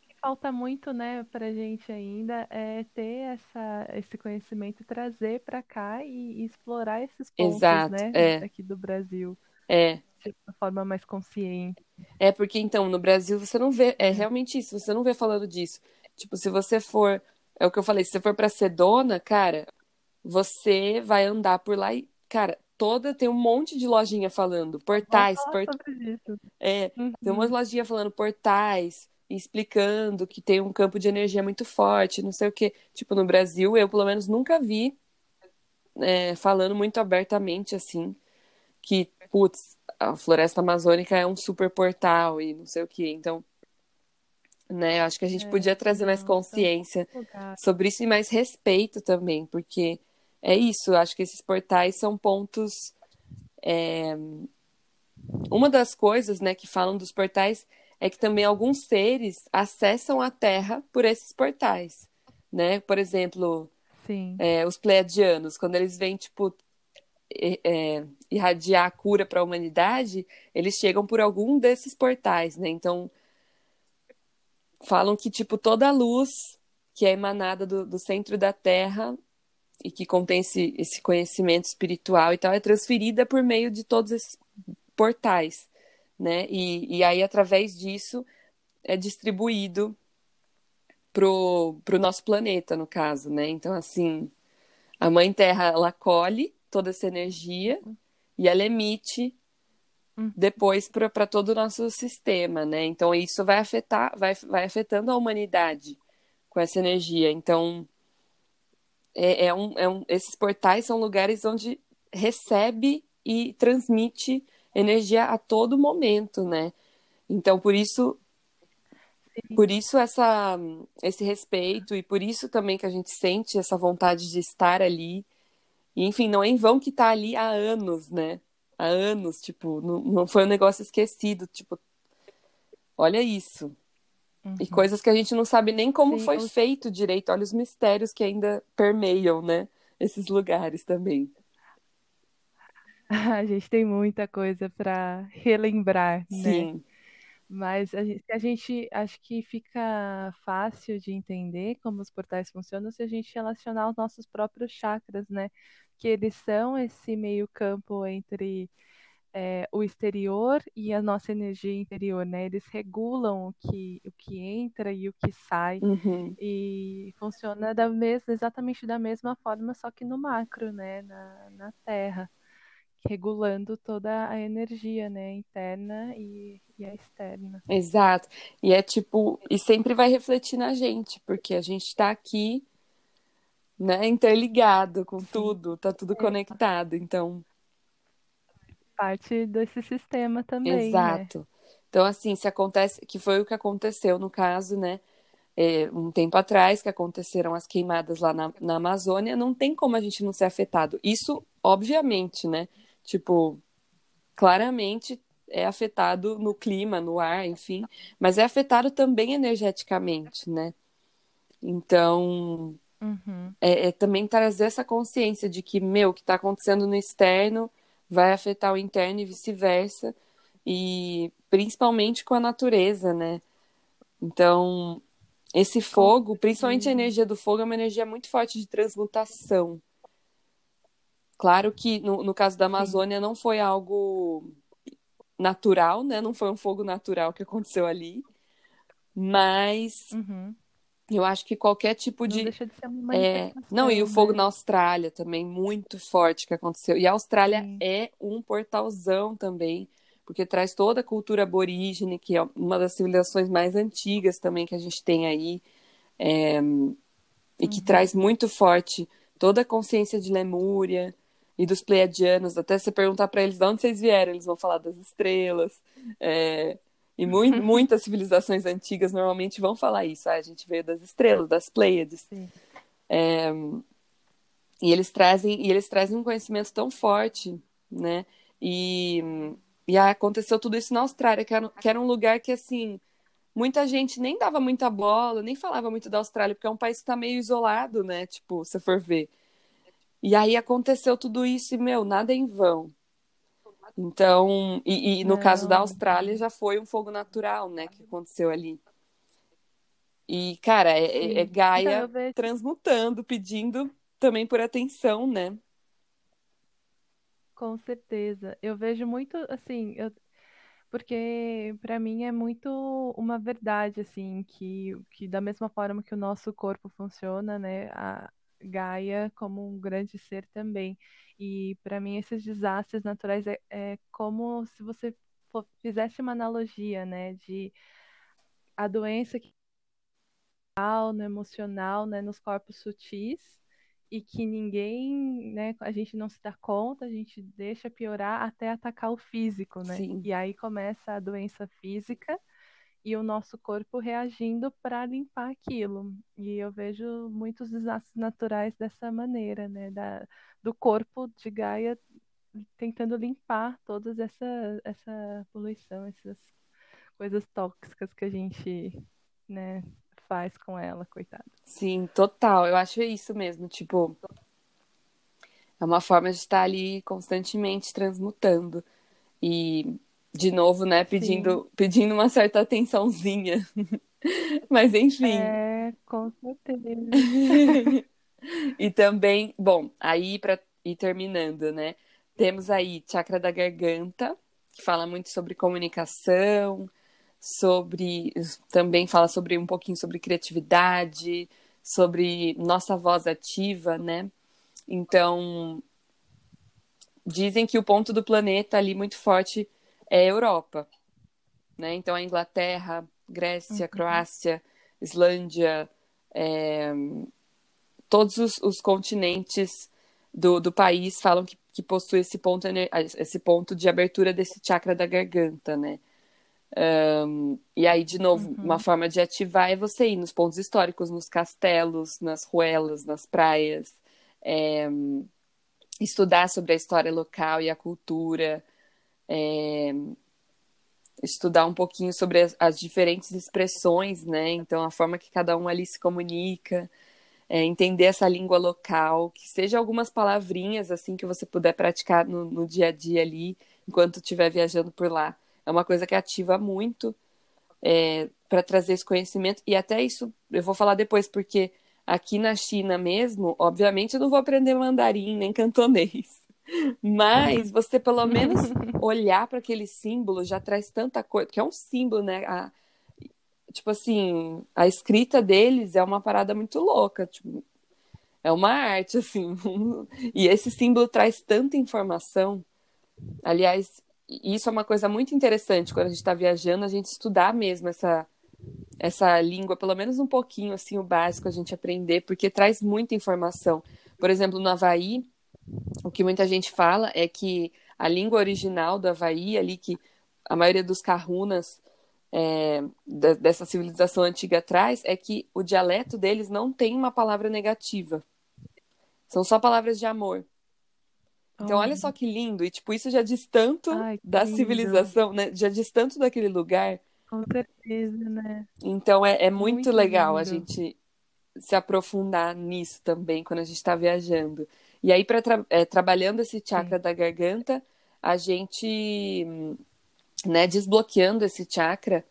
que falta muito, né, pra gente ainda é ter essa, esse conhecimento e trazer para cá e, e, explorar esses pontos, Exato, né, é. aqui do Brasil. É. de uma forma mais consciente. É porque então no Brasil você não vê, é realmente isso, você não vê falando disso. Tipo, se você for, é o que eu falei, se você for para Sedona, cara, você vai andar por lá e, cara, toda tem um monte de lojinha falando, portais, port... é, uhum. tem umas lojinhas falando portais, explicando que tem um campo de energia muito forte, não sei o que. Tipo, no Brasil, eu pelo menos nunca vi é, falando muito abertamente assim que, putz, a floresta amazônica é um super portal e não sei o que. Então, né, acho que a gente é, podia trazer mais consciência sobre isso e mais respeito também, porque é isso, acho que esses portais são pontos. É... Uma das coisas né, que falam dos portais é que também alguns seres acessam a Terra por esses portais. Né? Por exemplo, é, os pleiadianos, quando eles vêm, tipo, é, irradiar a cura para a humanidade, eles chegam por algum desses portais, né? Então, falam que, tipo, toda a luz que é emanada do, do centro da Terra e que contém esse, esse conhecimento espiritual e tal, é transferida por meio de todos esses portais, né? E, e aí, através disso, é distribuído pro, pro nosso planeta, no caso, né? Então, assim, a Mãe Terra, ela colhe toda essa energia e ela emite hum. depois para todo o nosso sistema, né? Então, isso vai afetar, vai, vai afetando a humanidade com essa energia. Então, é, é, um, é um, esses portais são lugares onde recebe e transmite energia a todo momento, né? Então, por isso, por isso essa, esse respeito e por isso também que a gente sente essa vontade de estar ali. E, enfim, não é em vão que está ali há anos, né? Há anos, tipo, não, não foi um negócio esquecido, tipo, olha isso. Uhum. E coisas que a gente não sabe nem como Sim, foi eu... feito direito. Olha os mistérios que ainda permeiam, né? Esses lugares também. [laughs] A gente tem muita coisa para relembrar, né? Sim. né? Mas a gente, a gente acho que fica fácil de entender como os portais funcionam se a gente relacionar os nossos próprios chakras, né? Que eles são esse meio campo entre é, o exterior e a nossa energia interior, né? Eles regulam o que, o que entra e o que sai. Uhum. E funciona da mesma, exatamente da mesma forma, só que no macro, né? Na, na Terra. Regulando toda a energia, né? Interna e, e a externa. Exato. E é tipo, e sempre vai refletir na gente, porque a gente está aqui, né, interligado com tudo, tá tudo é. conectado. Então, parte desse sistema também. Né? Exato. Né? Então, assim, se acontece, que foi o que aconteceu no caso, né? É, um tempo atrás, que aconteceram as queimadas lá na, na Amazônia, não tem como a gente não ser afetado. Isso, obviamente, né? Tipo, claramente é afetado no clima, no ar, enfim, mas é afetado também energeticamente, né? Então, uhum. é, é, também trazer essa consciência de que, meu, o que está acontecendo no externo vai afetar o interno e vice-versa, e principalmente com a natureza, né? Então, esse fogo, principalmente a energia do fogo, é uma energia muito forte de transmutação. Claro que no, no caso da Amazônia não foi algo natural, né? Não foi um fogo natural que aconteceu ali, mas uhum. Eu acho que qualquer tipo de. Não deixa de ser uma é... Não, e o fogo né? na Austrália também, muito forte que aconteceu. E a Austrália Sim. é um portalzão também, porque traz toda a cultura aborígene, que é uma das civilizações mais antigas também que a gente tem aí, é... e que uhum. traz muito forte toda a consciência de Lemúria e dos Pleiadianos. Até você perguntar para eles de onde vocês vieram, eles vão falar das estrelas. É... E mu [laughs] muitas civilizações antigas normalmente vão falar isso. Ah, a gente veio das estrelas, das Pleiades. É, e eles trazem e eles trazem um conhecimento tão forte, né? E, e aconteceu tudo isso na Austrália, que era, que era um lugar que assim muita gente nem dava muita bola, nem falava muito da Austrália, porque é um país que está meio isolado, né? Tipo, se for ver. E aí aconteceu tudo isso e, meu, nada é em vão. Então, e, e no Não. caso da Austrália já foi um fogo natural, né, que aconteceu ali. E, cara, é, é, é Gaia transmutando, pedindo também por atenção, né? Com certeza. Eu vejo muito, assim, eu, porque para mim é muito uma verdade, assim, que, que da mesma forma que o nosso corpo funciona, né, a Gaia como um grande ser também. E para mim esses desastres naturais é, é como se você fizesse uma analogia, né, de a doença que no emocional, né, nos corpos sutis e que ninguém, né, a gente não se dá conta, a gente deixa piorar até atacar o físico, né? Sim. E aí começa a doença física e o nosso corpo reagindo para limpar aquilo. E eu vejo muitos desastres naturais dessa maneira, né, da, do corpo de Gaia tentando limpar toda essa essa poluição, essas coisas tóxicas que a gente, né, faz com ela, coitada. Sim, total. Eu acho isso mesmo. Tipo, é uma forma de estar ali constantemente transmutando. E, de novo, né, pedindo, pedindo uma certa atençãozinha. [laughs] Mas, enfim. É, com certeza. [laughs] e também, bom, aí para ir terminando, né? Temos aí chakra da garganta, que fala muito sobre comunicação, sobre também fala sobre um pouquinho sobre criatividade, sobre nossa voz ativa, né? Então dizem que o ponto do planeta ali muito forte é Europa, né? Então a Inglaterra, Grécia, uhum. Croácia, Islândia, é, todos os, os, continentes do, do país falam que, que possui esse ponto, esse ponto de abertura desse chakra da garganta, né? Um, e aí, de novo, uhum. uma forma de ativar é você ir nos pontos históricos, nos castelos, nas ruelas, nas praias, é, estudar sobre a história local e a cultura, é, estudar um pouquinho sobre as, as, diferentes expressões, né? Então, a forma que cada um ali se comunica, é, entender essa língua local, que seja algumas palavrinhas assim que você puder praticar no, no dia a dia ali, enquanto estiver viajando por lá é uma coisa que ativa muito é, para trazer esse conhecimento. E até isso eu vou falar depois, porque aqui na China mesmo, obviamente eu não vou aprender mandarim nem cantonês. Mas você pelo menos [laughs] olhar para aquele símbolo já traz tanta coisa, que é um símbolo, né? A, tipo assim, a escrita deles é uma parada muito louca, tipo, é uma arte, assim. [laughs] e esse símbolo traz tanta informação. Aliás, isso é uma coisa muito interessante quando a gente está viajando, a gente estudar mesmo essa, essa língua, pelo menos um pouquinho, assim, o básico a gente aprender, porque traz muita informação. Por exemplo, no Havaí, o que muita gente fala é que a língua original do Havaí, ali que a maioria dos kahunas é, dessa civilização antiga traz, é que o dialeto deles não tem uma palavra negativa. São só palavras de amor. Então, olha só que lindo. E, tipo, isso já diz tanto Ai, da lindo. civilização, né? Já diz tanto daquele lugar. Com certeza, né? Então, é, é muito, muito legal lindo. a gente se aprofundar nisso também quando a gente está viajando. E aí, para tra é, trabalhando esse chakra Sim. da garganta, a gente, né, desbloqueando esse chakra,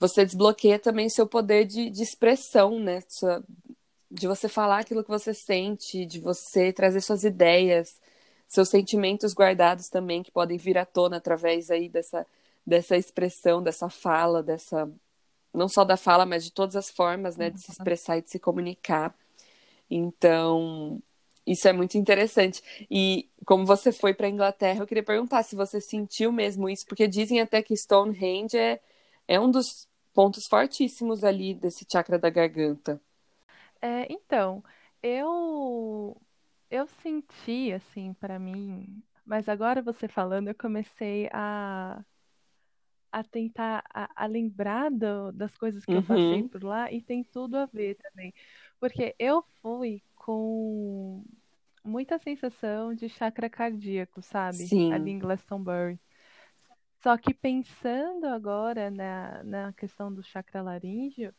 você desbloqueia também seu poder de, de expressão, né? Sua, de você falar aquilo que você sente, de você trazer suas ideias seus sentimentos guardados também que podem vir à tona através aí dessa dessa expressão, dessa fala, dessa não só da fala, mas de todas as formas, né, de se expressar e de se comunicar. Então, isso é muito interessante. E como você foi para a Inglaterra, eu queria perguntar se você sentiu mesmo isso, porque dizem até que Stonehenge é, é um dos pontos fortíssimos ali desse chakra da garganta. É, então, eu eu senti, assim, para mim, mas agora você falando, eu comecei a, a tentar, a, a lembrar do, das coisas que eu passei Uhum. por lá e tem tudo a ver também. Porque eu fui com muita sensação de chakra cardíaco, sabe? Ali Sim. em Glastonbury. Só que pensando agora na, na questão do chakra laríngeo,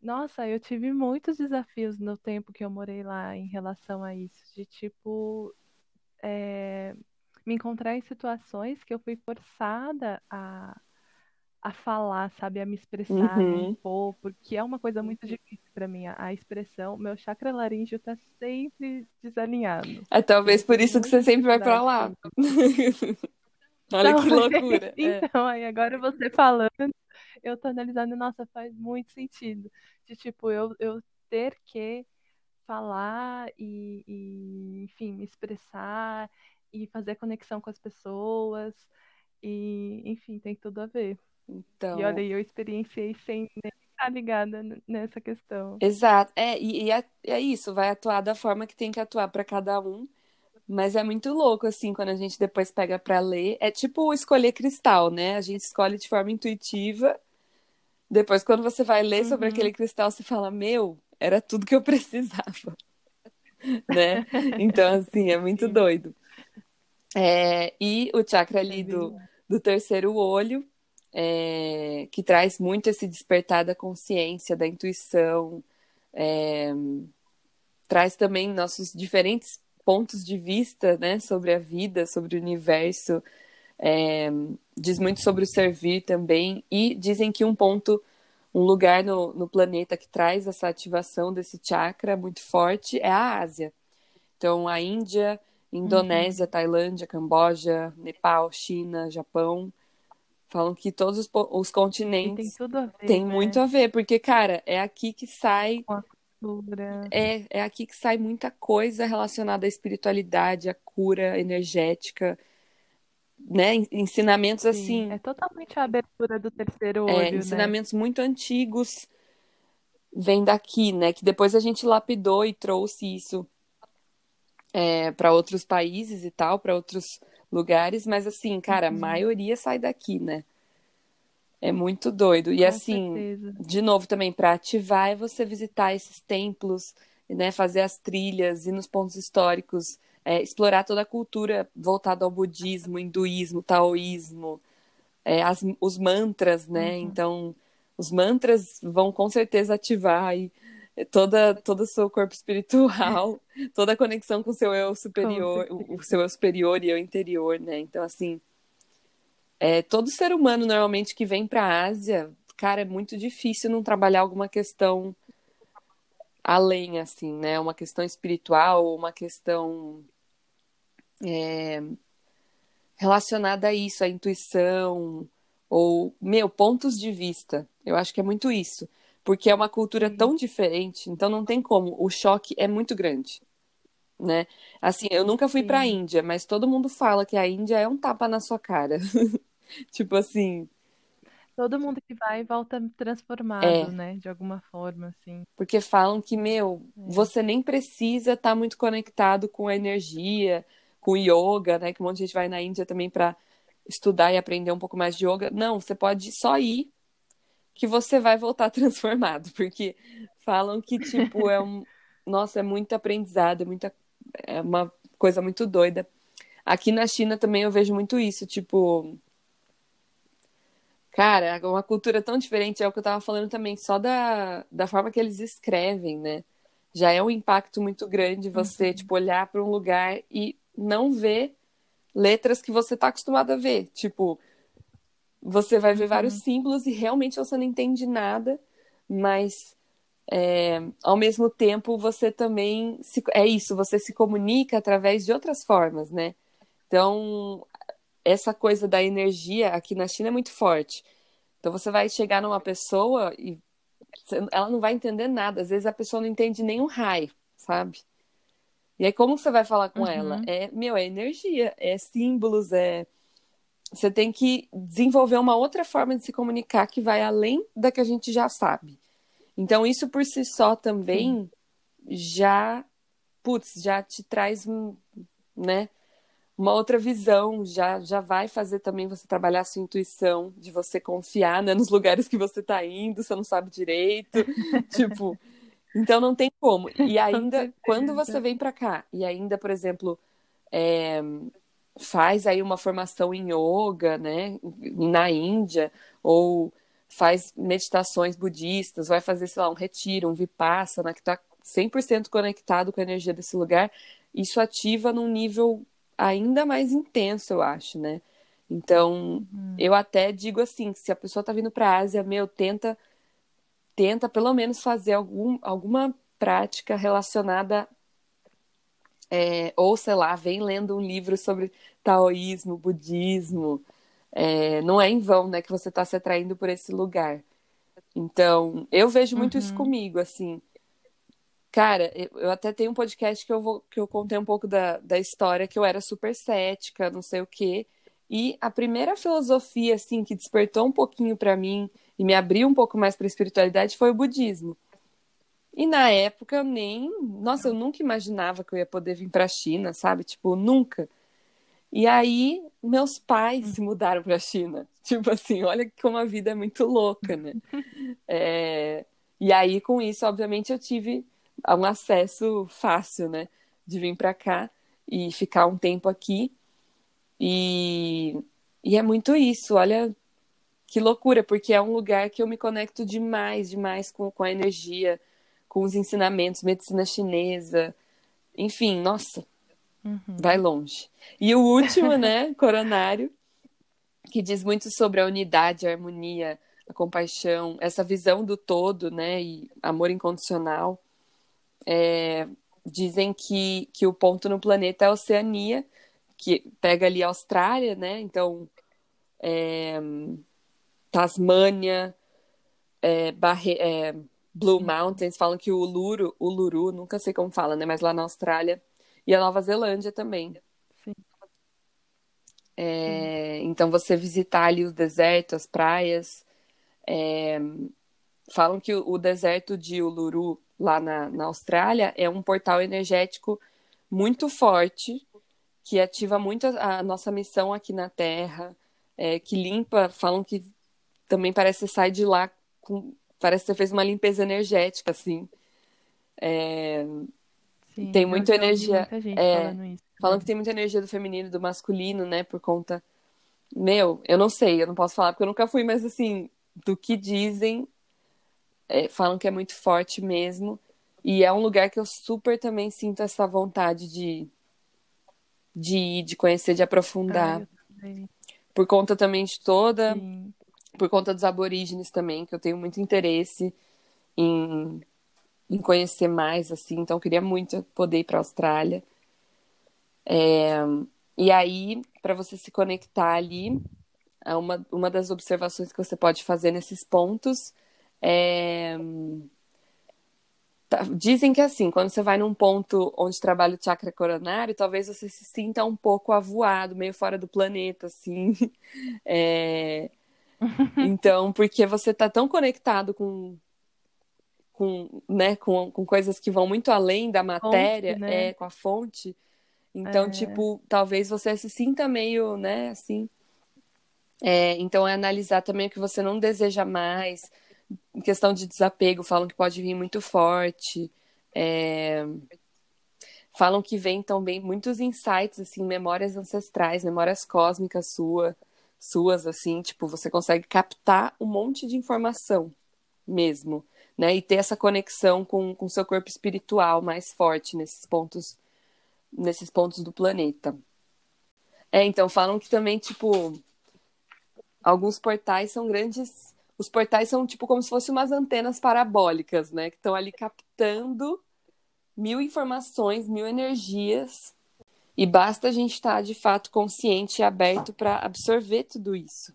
nossa, eu tive muitos desafios no tempo que eu morei lá em relação a isso, de tipo é, me encontrar em situações que eu fui forçada a, a falar, sabe, a me expressar, Uhum. impor, porque é uma coisa muito difícil para mim, a, expressão. Meu chakra laríngeo tá sempre desalinhado. É talvez por isso que você sempre vai pra lá. [laughs] Olha que Então, [laughs] loucura. É. então, aí agora você falando, eu tô analisando, nossa, faz muito sentido. De tipo, eu, eu ter que falar e, e, enfim, me expressar e fazer conexão com as pessoas. E, enfim, tem tudo a ver. E Então, olha, eu experienciei sem nem estar ligada nessa questão. exato. É, e, e é, é isso, vai atuar da forma que tem que atuar pra cada um. Mas é muito louco, assim, quando a gente depois pega pra ler. É tipo escolher cristal, né? A gente escolhe de forma intuitiva. Depois, quando você vai ler sobre Uhum. aquele cristal, você fala: Meu, era tudo que eu [laughs] precisava, [laughs] né? Então, assim, é muito doido. É, e o chakra é ali do, do terceiro olho, é, que traz muito esse despertar da consciência, da intuição, é, traz também nossos diferentes pontos de vista, né, sobre a vida, sobre o universo, é, diz muito sobre o servir também, e dizem que um ponto, um lugar no, no planeta que traz essa ativação desse chakra muito forte é a Ásia. Então, a Índia, Indonésia, Uhum. Tailândia, Camboja, Nepal, China, Japão, falam que todos os, os E tem continentes tudo a ver, têm né? muito a ver, porque, cara, é aqui que sai Com a cultura. é, é aqui que sai muita coisa relacionada à espiritualidade, à cura energética, né? En- Ensinamentos Sim, assim, é totalmente a abertura do terceiro é, olho, né? ensinamentos muito antigos vêm daqui, né? Que depois a gente lapidou e trouxe isso é, para outros países e tal, para outros lugares, mas assim, cara, a Uhum. maioria sai daqui, né? É muito doido. E Com assim, certeza. de novo também, para ativar é você visitar esses templos, né, fazer as trilhas, ir nos pontos históricos, é, explorar toda a cultura voltada ao budismo, hinduísmo, taoísmo, é, as- os mantras, né? Uhum. Então, os mantras vão com certeza ativar aí toda, todo o seu corpo espiritual, [laughs] [laughs] toda a conexão com o seu eu superior, o, seu eu superior e eu interior, né? Então, assim, é, todo ser humano normalmente que vem para a Ásia, cara, é muito difícil não trabalhar alguma questão além, assim, né? Uma questão espiritual, uma questão é, relacionada a isso, a intuição, ou, meu, pontos de vista. Eu acho que é muito isso. Porque é uma cultura Sim. tão diferente, então não tem como. O choque é muito grande, né? Assim, eu nunca fui para a. Índia, mas todo mundo fala que a Índia é um tapa na sua cara. [laughs] Tipo assim, Todo mundo que vai volta é, transformado, né? De alguma forma, assim. porque falam que, meu, É. você nem precisa estar muito conectado com a energia, com o yoga, né? Que um monte de gente vai na Índia também para estudar e aprender um pouco mais de yoga. Não, você pode só ir que você vai voltar [laughs] transformado, porque falam que, tipo, é um. Nossa, é muito aprendizado, é muita. É uma coisa muito doida. Aqui na China também eu vejo muito isso, tipo. Cara, é uma cultura tão diferente, é o que eu tava falando também, só da, da forma que eles escrevem, né? Já é um impacto muito grande você, Uhum. tipo, olhar para um lugar e não ver letras que você tá acostumado a ver. Tipo, você vai ver vários Uhum. símbolos e realmente você não entende nada, mas é, ao mesmo tempo você também se, é isso, você se comunica através de outras formas, né? Então, essa coisa da energia aqui na China é muito forte. Então você vai chegar numa pessoa e ela não vai entender nada. Às vezes a pessoa não entende nem um raio, sabe? E aí como você vai falar com ela? Uhum. É, meu, é energia, é símbolos, é você tem que desenvolver uma outra forma de se comunicar que vai além da que a gente já sabe. Então, isso por si só Sim. também já, putz, já te traz, né, uma outra visão, já, já vai fazer também você trabalhar a sua intuição, de você confiar, né, nos lugares que você tá indo, você não sabe direito, [laughs] tipo, então não tem como. E ainda, quando você vem pra cá, e ainda, por exemplo, é, faz aí uma formação em yoga, né, na Índia, ou faz meditações budistas, vai fazer, sei lá, um retiro, um vipassana, que tá 100% conectado com a energia desse lugar, isso ativa num nível ainda mais intenso, eu acho, né? Então, uhum. eu até digo assim, se a pessoa tá vindo para a Ásia, meu, tenta tenta pelo menos fazer algum, alguma prática relacionada é, ou sei lá, vem lendo um livro sobre taoísmo, budismo. É, não é em vão, né, que você está se atraindo por esse lugar. Então, eu vejo muito uhum. isso comigo, assim. Cara, eu até tenho um podcast que eu, vou, que eu contei um pouco da, da história, que eu era super cética, não sei o quê. E a primeira filosofia, assim, que despertou um pouquinho para mim e me abriu um pouco mais para a espiritualidade foi o budismo. E na época eu nem, nossa, eu nunca imaginava que eu ia poder vir para a China, sabe? Tipo, nunca. E aí meus pais se mudaram para a China. [laughs] Tipo assim, olha como a vida é muito louca, né? [laughs] É... E aí com isso, obviamente, eu tive um acesso fácil, né? De vir para cá e ficar um tempo aqui. E, e é muito isso, olha que loucura, porque é um lugar que eu me conecto demais, demais com, com a energia, com os ensinamentos, medicina chinesa, enfim, nossa, uhum. vai longe. E o último, né, [laughs] coronário, que diz muito sobre a unidade, a harmonia, a compaixão, essa visão do todo, né, e amor incondicional. É, dizem que, que o ponto no planeta é a Oceania, que pega ali a Austrália, né? Então, é, Tasmânia, é, Barre, é, Blue Mountains, falam que o Uluru, Uluru, nunca sei como fala, né? Mas lá na Austrália e a Nova Zelândia também. Sim. É, Sim. Então, você visitar ali o deserto, as praias. É, falam que o, o, deserto de Uluru, lá na, na Austrália, é um portal energético muito forte que ativa muito a, a nossa missão aqui na Terra, é, que limpa, falam que também parece que sai de lá com, parece que você fez uma limpeza energética, assim. É, Sim, tem muita energia. Muita é, falando isso. Falam que tem muita energia do feminino e do masculino, né? Por conta. Meu, eu não sei, eu não posso falar porque eu nunca fui, mas assim, do que dizem, é, falam que é muito forte mesmo. E é um lugar que eu super também sinto essa vontade de de ir, de conhecer, de aprofundar. por conta também de toda. Sim. Por conta dos aborígenes também, que eu tenho muito interesse em, em conhecer mais, assim. Então, queria muito poder ir para a Austrália. É, e aí, para você se conectar ali, uma, uma das observações que você pode fazer nesses pontos é Tá, dizem que assim, quando você vai num ponto onde trabalha o chakra coronário, talvez você se sinta um pouco avoado, meio fora do planeta, assim. [laughs] É... [laughs] Então, porque você está tão conectado com, com, né, com, com coisas que vão muito além da matéria, fonte, né? é, com a fonte. Então, é... tipo, talvez você se sinta meio, né, assim. É, então, é analisar também o que você não deseja mais em questão de desapego, falam que pode vir muito forte. É... Falam que vem também muitos insights, assim, memórias ancestrais, memórias cósmicas sua, suas, assim, tipo, você consegue captar um monte de informação mesmo, né? E ter essa conexão com o seu corpo espiritual mais forte nesses pontos, nesses pontos do planeta. É, então falam que também, tipo, alguns portais são grandes os portais são tipo como se fossem umas antenas parabólicas, né? Que estão ali captando mil informações, mil energias. E basta a gente estar de fato consciente e aberto para absorver tudo isso.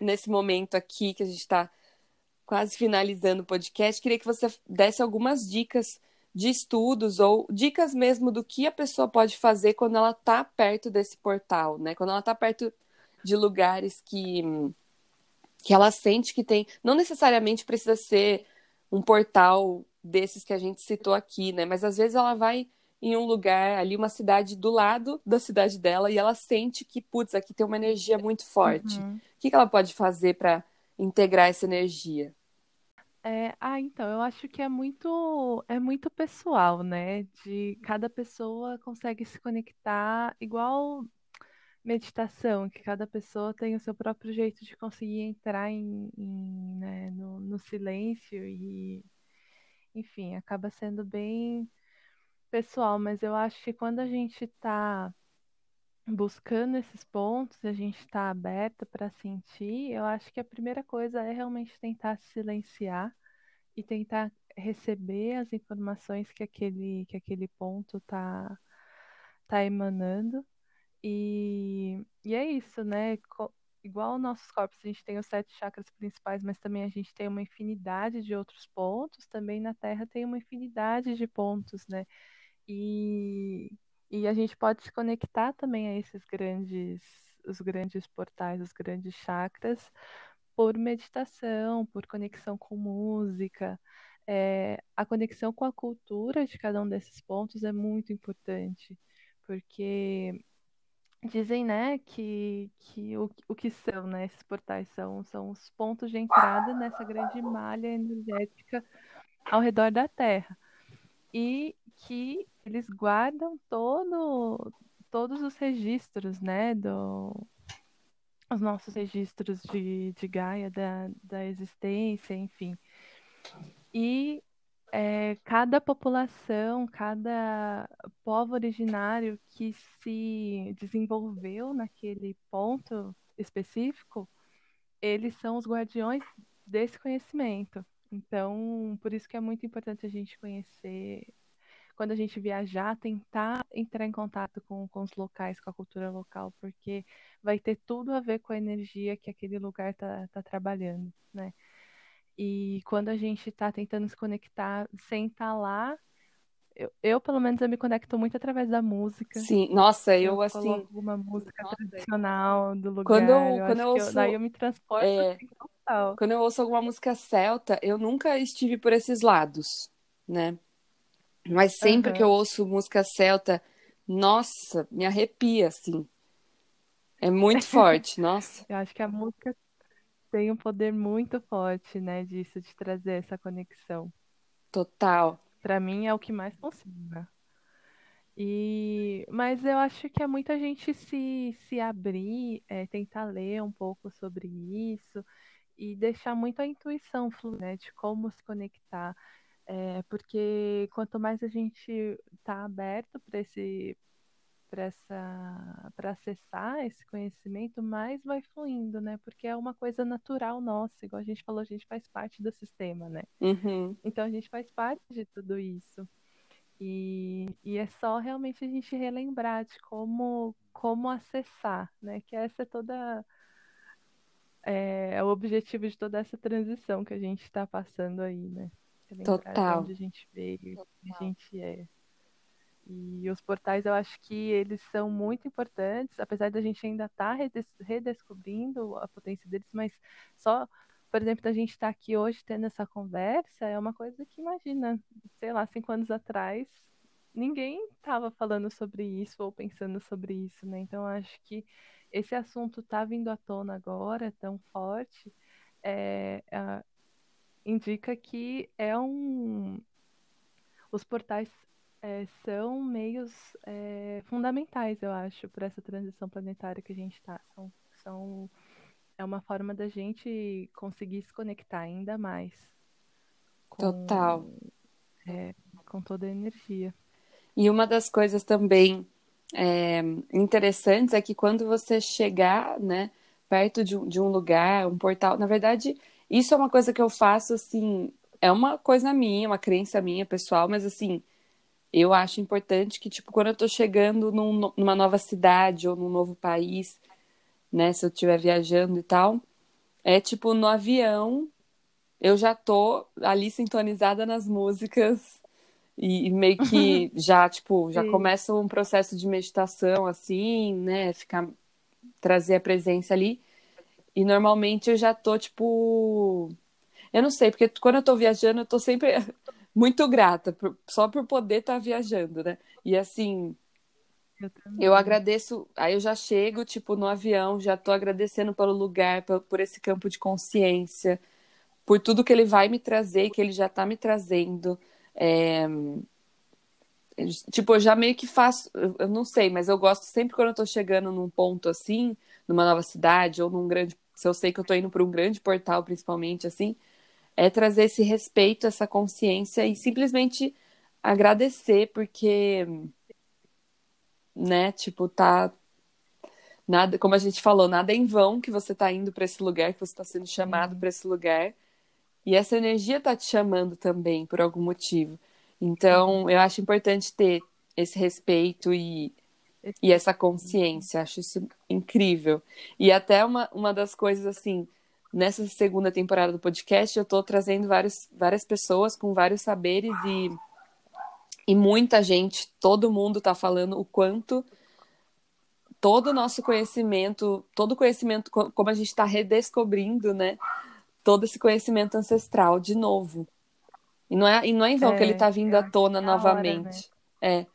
Nesse momento aqui que a gente está quase finalizando o podcast, queria que você desse algumas dicas de estudos ou dicas mesmo do que a pessoa pode fazer quando ela está perto desse portal, né? Quando ela está perto de lugares que que ela sente que tem. Não necessariamente precisa ser um portal desses que a gente citou aqui, né? Mas às vezes ela vai em um lugar ali, uma cidade do lado da cidade dela, e ela sente que, putz, aqui tem uma energia muito forte. Uhum. O que, ela pode fazer para integrar essa energia? É, ah, então, eu acho que é muito, é muito pessoal, né? De cada pessoa consegue se conectar igual meditação, que cada pessoa tem o seu próprio jeito de conseguir entrar em, em né, no, no silêncio e, enfim, acaba sendo bem pessoal, mas eu acho que quando a gente está buscando esses pontos, a gente está aberta para sentir, eu acho que a primeira coisa é realmente tentar silenciar e tentar receber as informações que aquele, que aquele ponto está tá emanando. E, e é isso, né? Co igual nossos corpos, a gente tem os sete chakras principais, mas também a gente tem uma infinidade de outros pontos. Também na Terra tem uma infinidade de pontos, né? E, e a gente pode se conectar também a esses grandes, os grandes portais, os grandes chakras, por meditação, por conexão com música. É, a conexão com a cultura de cada um desses pontos é muito importante, porque dizem, né, que, que o, o que são, né, esses portais são, são os pontos de entrada nessa grande malha energética ao redor da Terra. E que eles guardam todo, todos os registros, né, do, os nossos registros de, de Gaia, da, da existência, enfim. E é, cada população, cada povo originário que se desenvolveu naquele ponto específico, eles são os guardiões desse conhecimento. Então, por isso que é muito importante a gente conhecer quando a gente viajar, tentar entrar em contato com, com os locais, com a cultura local, porque vai ter tudo a ver com a energia que aquele lugar está tá trabalhando, né? E quando a gente está tentando se conectar sem estar tá lá, eu, eu, pelo menos, eu me conecto muito através da música. Sim, nossa, eu, eu assim. alguma música nossa, tradicional do lugar. Quando eu, eu quando eu ouço. Daí eu me transporto é, assim, total. Quando eu ouço alguma música celta, eu nunca estive por esses lados, né? Mas sempre uhum. que eu ouço música celta, nossa, me arrepia, assim. É muito forte, [laughs] nossa. Eu acho que a música tem um poder muito forte, né, disso, de trazer essa conexão. Total. Para mim é o que mais funciona. E, mas eu acho que é muita gente se, se abrir, é, tentar ler um pouco sobre isso e deixar muito a intuição fluir, né, de como se conectar. É, porque quanto mais a gente está aberto para esse para acessar esse conhecimento, mais vai fluindo, né? Porque é uma coisa natural nossa, igual a gente falou, a gente faz parte do sistema, né? Uhum. Então a gente faz parte de tudo isso. E, e é só realmente a gente relembrar de como, como acessar, né? Que essa é toda é, é o objetivo de toda essa transição que a gente está passando aí, né? Total. onde a gente veio, onde a gente é. E os portais, eu acho que eles são muito importantes, apesar da gente ainda estar tá redescobrindo a potência deles, mas só, por exemplo, da gente estar tá aqui hoje tendo essa conversa, é uma coisa que, imagina, sei lá, cinco anos atrás, ninguém estava falando sobre isso ou pensando sobre isso, né? Então, acho que esse assunto está vindo à tona agora, tão forte, é, indica que é um. Os portais é, são meios é, fundamentais, eu acho, para essa transição planetária que a gente está. São, são, é uma forma da gente conseguir se conectar ainda mais. Com, Total. É, com toda a energia. E uma das coisas também é, interessantes é que quando você chegar, né, perto de de um lugar, um portal, na verdade, isso é uma coisa que eu faço, assim, é uma coisa minha, uma crença minha, pessoal, mas assim, eu acho importante que, tipo, quando eu tô chegando num, numa nova cidade ou num novo país, né, se eu estiver viajando e tal, é tipo, no avião, eu já tô ali sintonizada nas músicas e, e meio que [laughs] já, tipo, já começa um processo de meditação, assim, né, ficar, trazer a presença ali. E normalmente eu já tô, tipo. Eu não sei, porque quando eu tô viajando, eu tô sempre [laughs] muito grata, por, só por poder estar tá viajando, né? E assim. Eu, eu, agradeço, aí eu já chego, tipo, no avião, já tô agradecendo pelo lugar, por, esse campo de consciência, por tudo que ele vai me trazer, que ele já tá me trazendo. É... Tipo, eu já meio que faço, eu não sei, mas eu gosto sempre quando eu tô chegando num ponto assim, numa nova cidade ou num grande se eu sei que eu estou indo para um grande portal, principalmente, assim, é trazer esse respeito, essa consciência e simplesmente agradecer, porque, né, tipo, tá, Nada, como a gente falou, nada é em vão que você está indo para esse lugar, que você está sendo chamado para esse lugar. E essa energia está te chamando também por algum motivo. Então, eu acho importante ter esse respeito e, e essa consciência. Acho isso incrível. E até uma, uma das coisas, assim, nessa segunda temporada do podcast, eu estou trazendo vários, várias pessoas com vários saberes e, e muita gente, todo mundo está falando o quanto todo o nosso conhecimento, todo o conhecimento, como a gente está redescobrindo, né? Todo esse conhecimento ancestral de novo. E não é, e não é em vão é, que ele está vindo à tona novamente. Hora, né? É.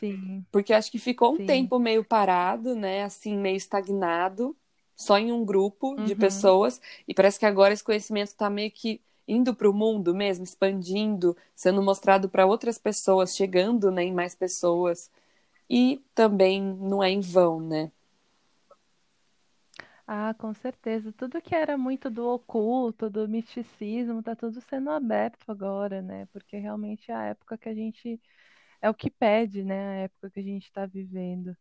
Sim. Porque acho que ficou um Sim. tempo meio parado, né? Assim, meio estagnado, só em um grupo uhum. de pessoas. E parece que agora esse conhecimento está meio que indo para o mundo mesmo, expandindo, sendo mostrado para outras pessoas, chegando né, em mais pessoas. E também não é em vão, né? Ah, com certeza. Tudo que era muito do oculto, do misticismo, tá tudo sendo aberto agora, né? Porque realmente é a época que a gente. É o que pede, né? A época que a gente está vivendo.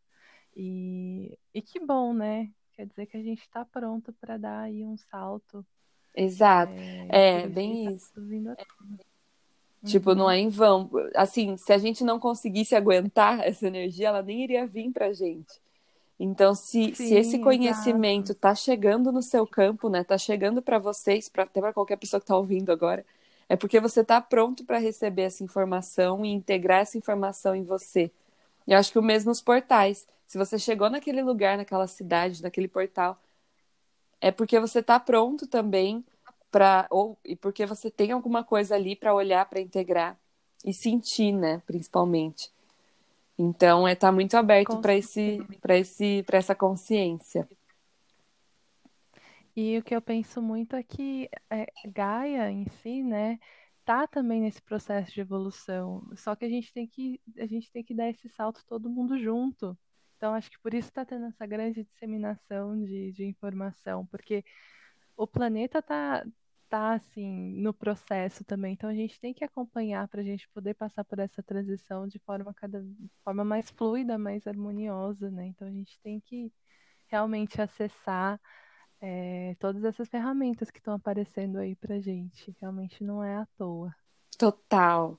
E, e que bom, né? Quer dizer que a gente está pronto para dar aí um salto. Exato. É, é bem tá isso. Tipo, uhum. não é em vão. Assim, se a gente não conseguisse aguentar essa energia, ela nem iria vir pra gente. Então, se, Sim, se esse conhecimento está chegando no seu campo, né, está chegando para vocês, pra, até para qualquer pessoa que está ouvindo agora, é porque você está pronto para receber essa informação e integrar essa informação em você. Eu acho que o mesmo os portais. Se você chegou naquele lugar, naquela cidade, naquele portal, é porque você está pronto também para ou e porque você tem alguma coisa ali para olhar, para integrar e sentir, né, principalmente. Então, é estar tá muito aberto para esse, para esse, para essa consciência. E o que eu penso muito é que é, Gaia em si, né, tá também nesse processo de evolução. Só que a gente tem que a gente tem que dar esse salto todo mundo junto. Então, acho que por isso está tendo essa grande disseminação de, de informação, porque o planeta tá, tá assim no processo também. Então a gente tem que acompanhar para a gente poder passar por essa transição de forma cada forma mais fluida, mais harmoniosa, né? Então a gente tem que realmente acessar é, todas essas ferramentas que estão aparecendo aí para gente. Realmente não é à toa. Total.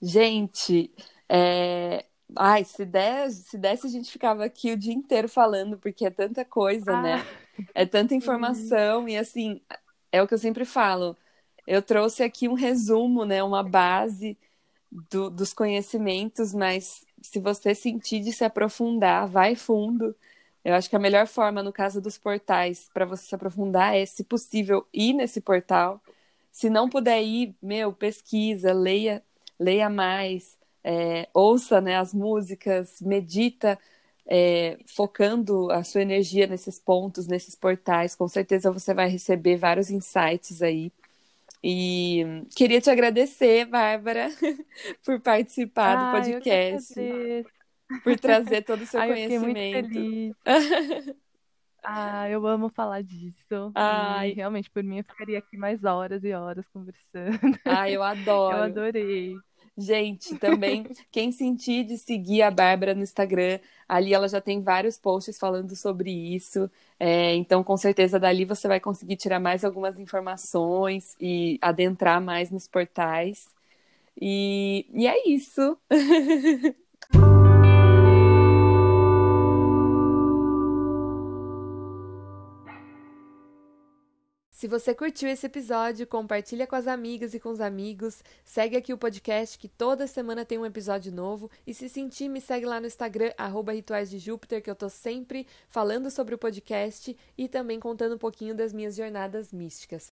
Gente, é... ai, se desse, se desse, a gente ficava aqui o dia inteiro falando, porque é tanta coisa, né? ah. né? É tanta [laughs] informação, e assim, é o que eu sempre falo. Eu trouxe aqui um resumo, né, uma base do, dos conhecimentos, mas se você sentir de se aprofundar, vai fundo. Eu acho que a melhor forma, no caso dos portais, para você se aprofundar é, se possível, ir nesse portal. Se não puder ir, meu, pesquisa, leia, leia mais, é, ouça né, as músicas, medita é, focando a sua energia nesses pontos, nesses portais, com certeza você vai receber vários insights aí. E queria te agradecer, Bárbara, [laughs] por participar ah, do podcast, por trazer todo o seu [laughs] Ai, conhecimento. [laughs] Ah, eu amo falar disso. Ai. E realmente, por mim, eu ficaria aqui mais horas e horas conversando. Ah, [laughs] eu adoro. Eu adorei. Gente, também, quem sentir de seguir a Bárbara no Instagram, ali ela já tem vários posts falando sobre isso. É, então, com certeza, dali você vai conseguir tirar mais algumas informações e adentrar mais nos portais. E, e é isso. Se você curtiu esse episódio, compartilha com as amigas e com os amigos. Segue aqui o podcast que toda semana tem um episódio novo. E se sentir, me segue lá no Instagram, arroba Rituais de Júpiter, que eu tô sempre falando sobre o podcast e também contando um pouquinho das minhas jornadas místicas.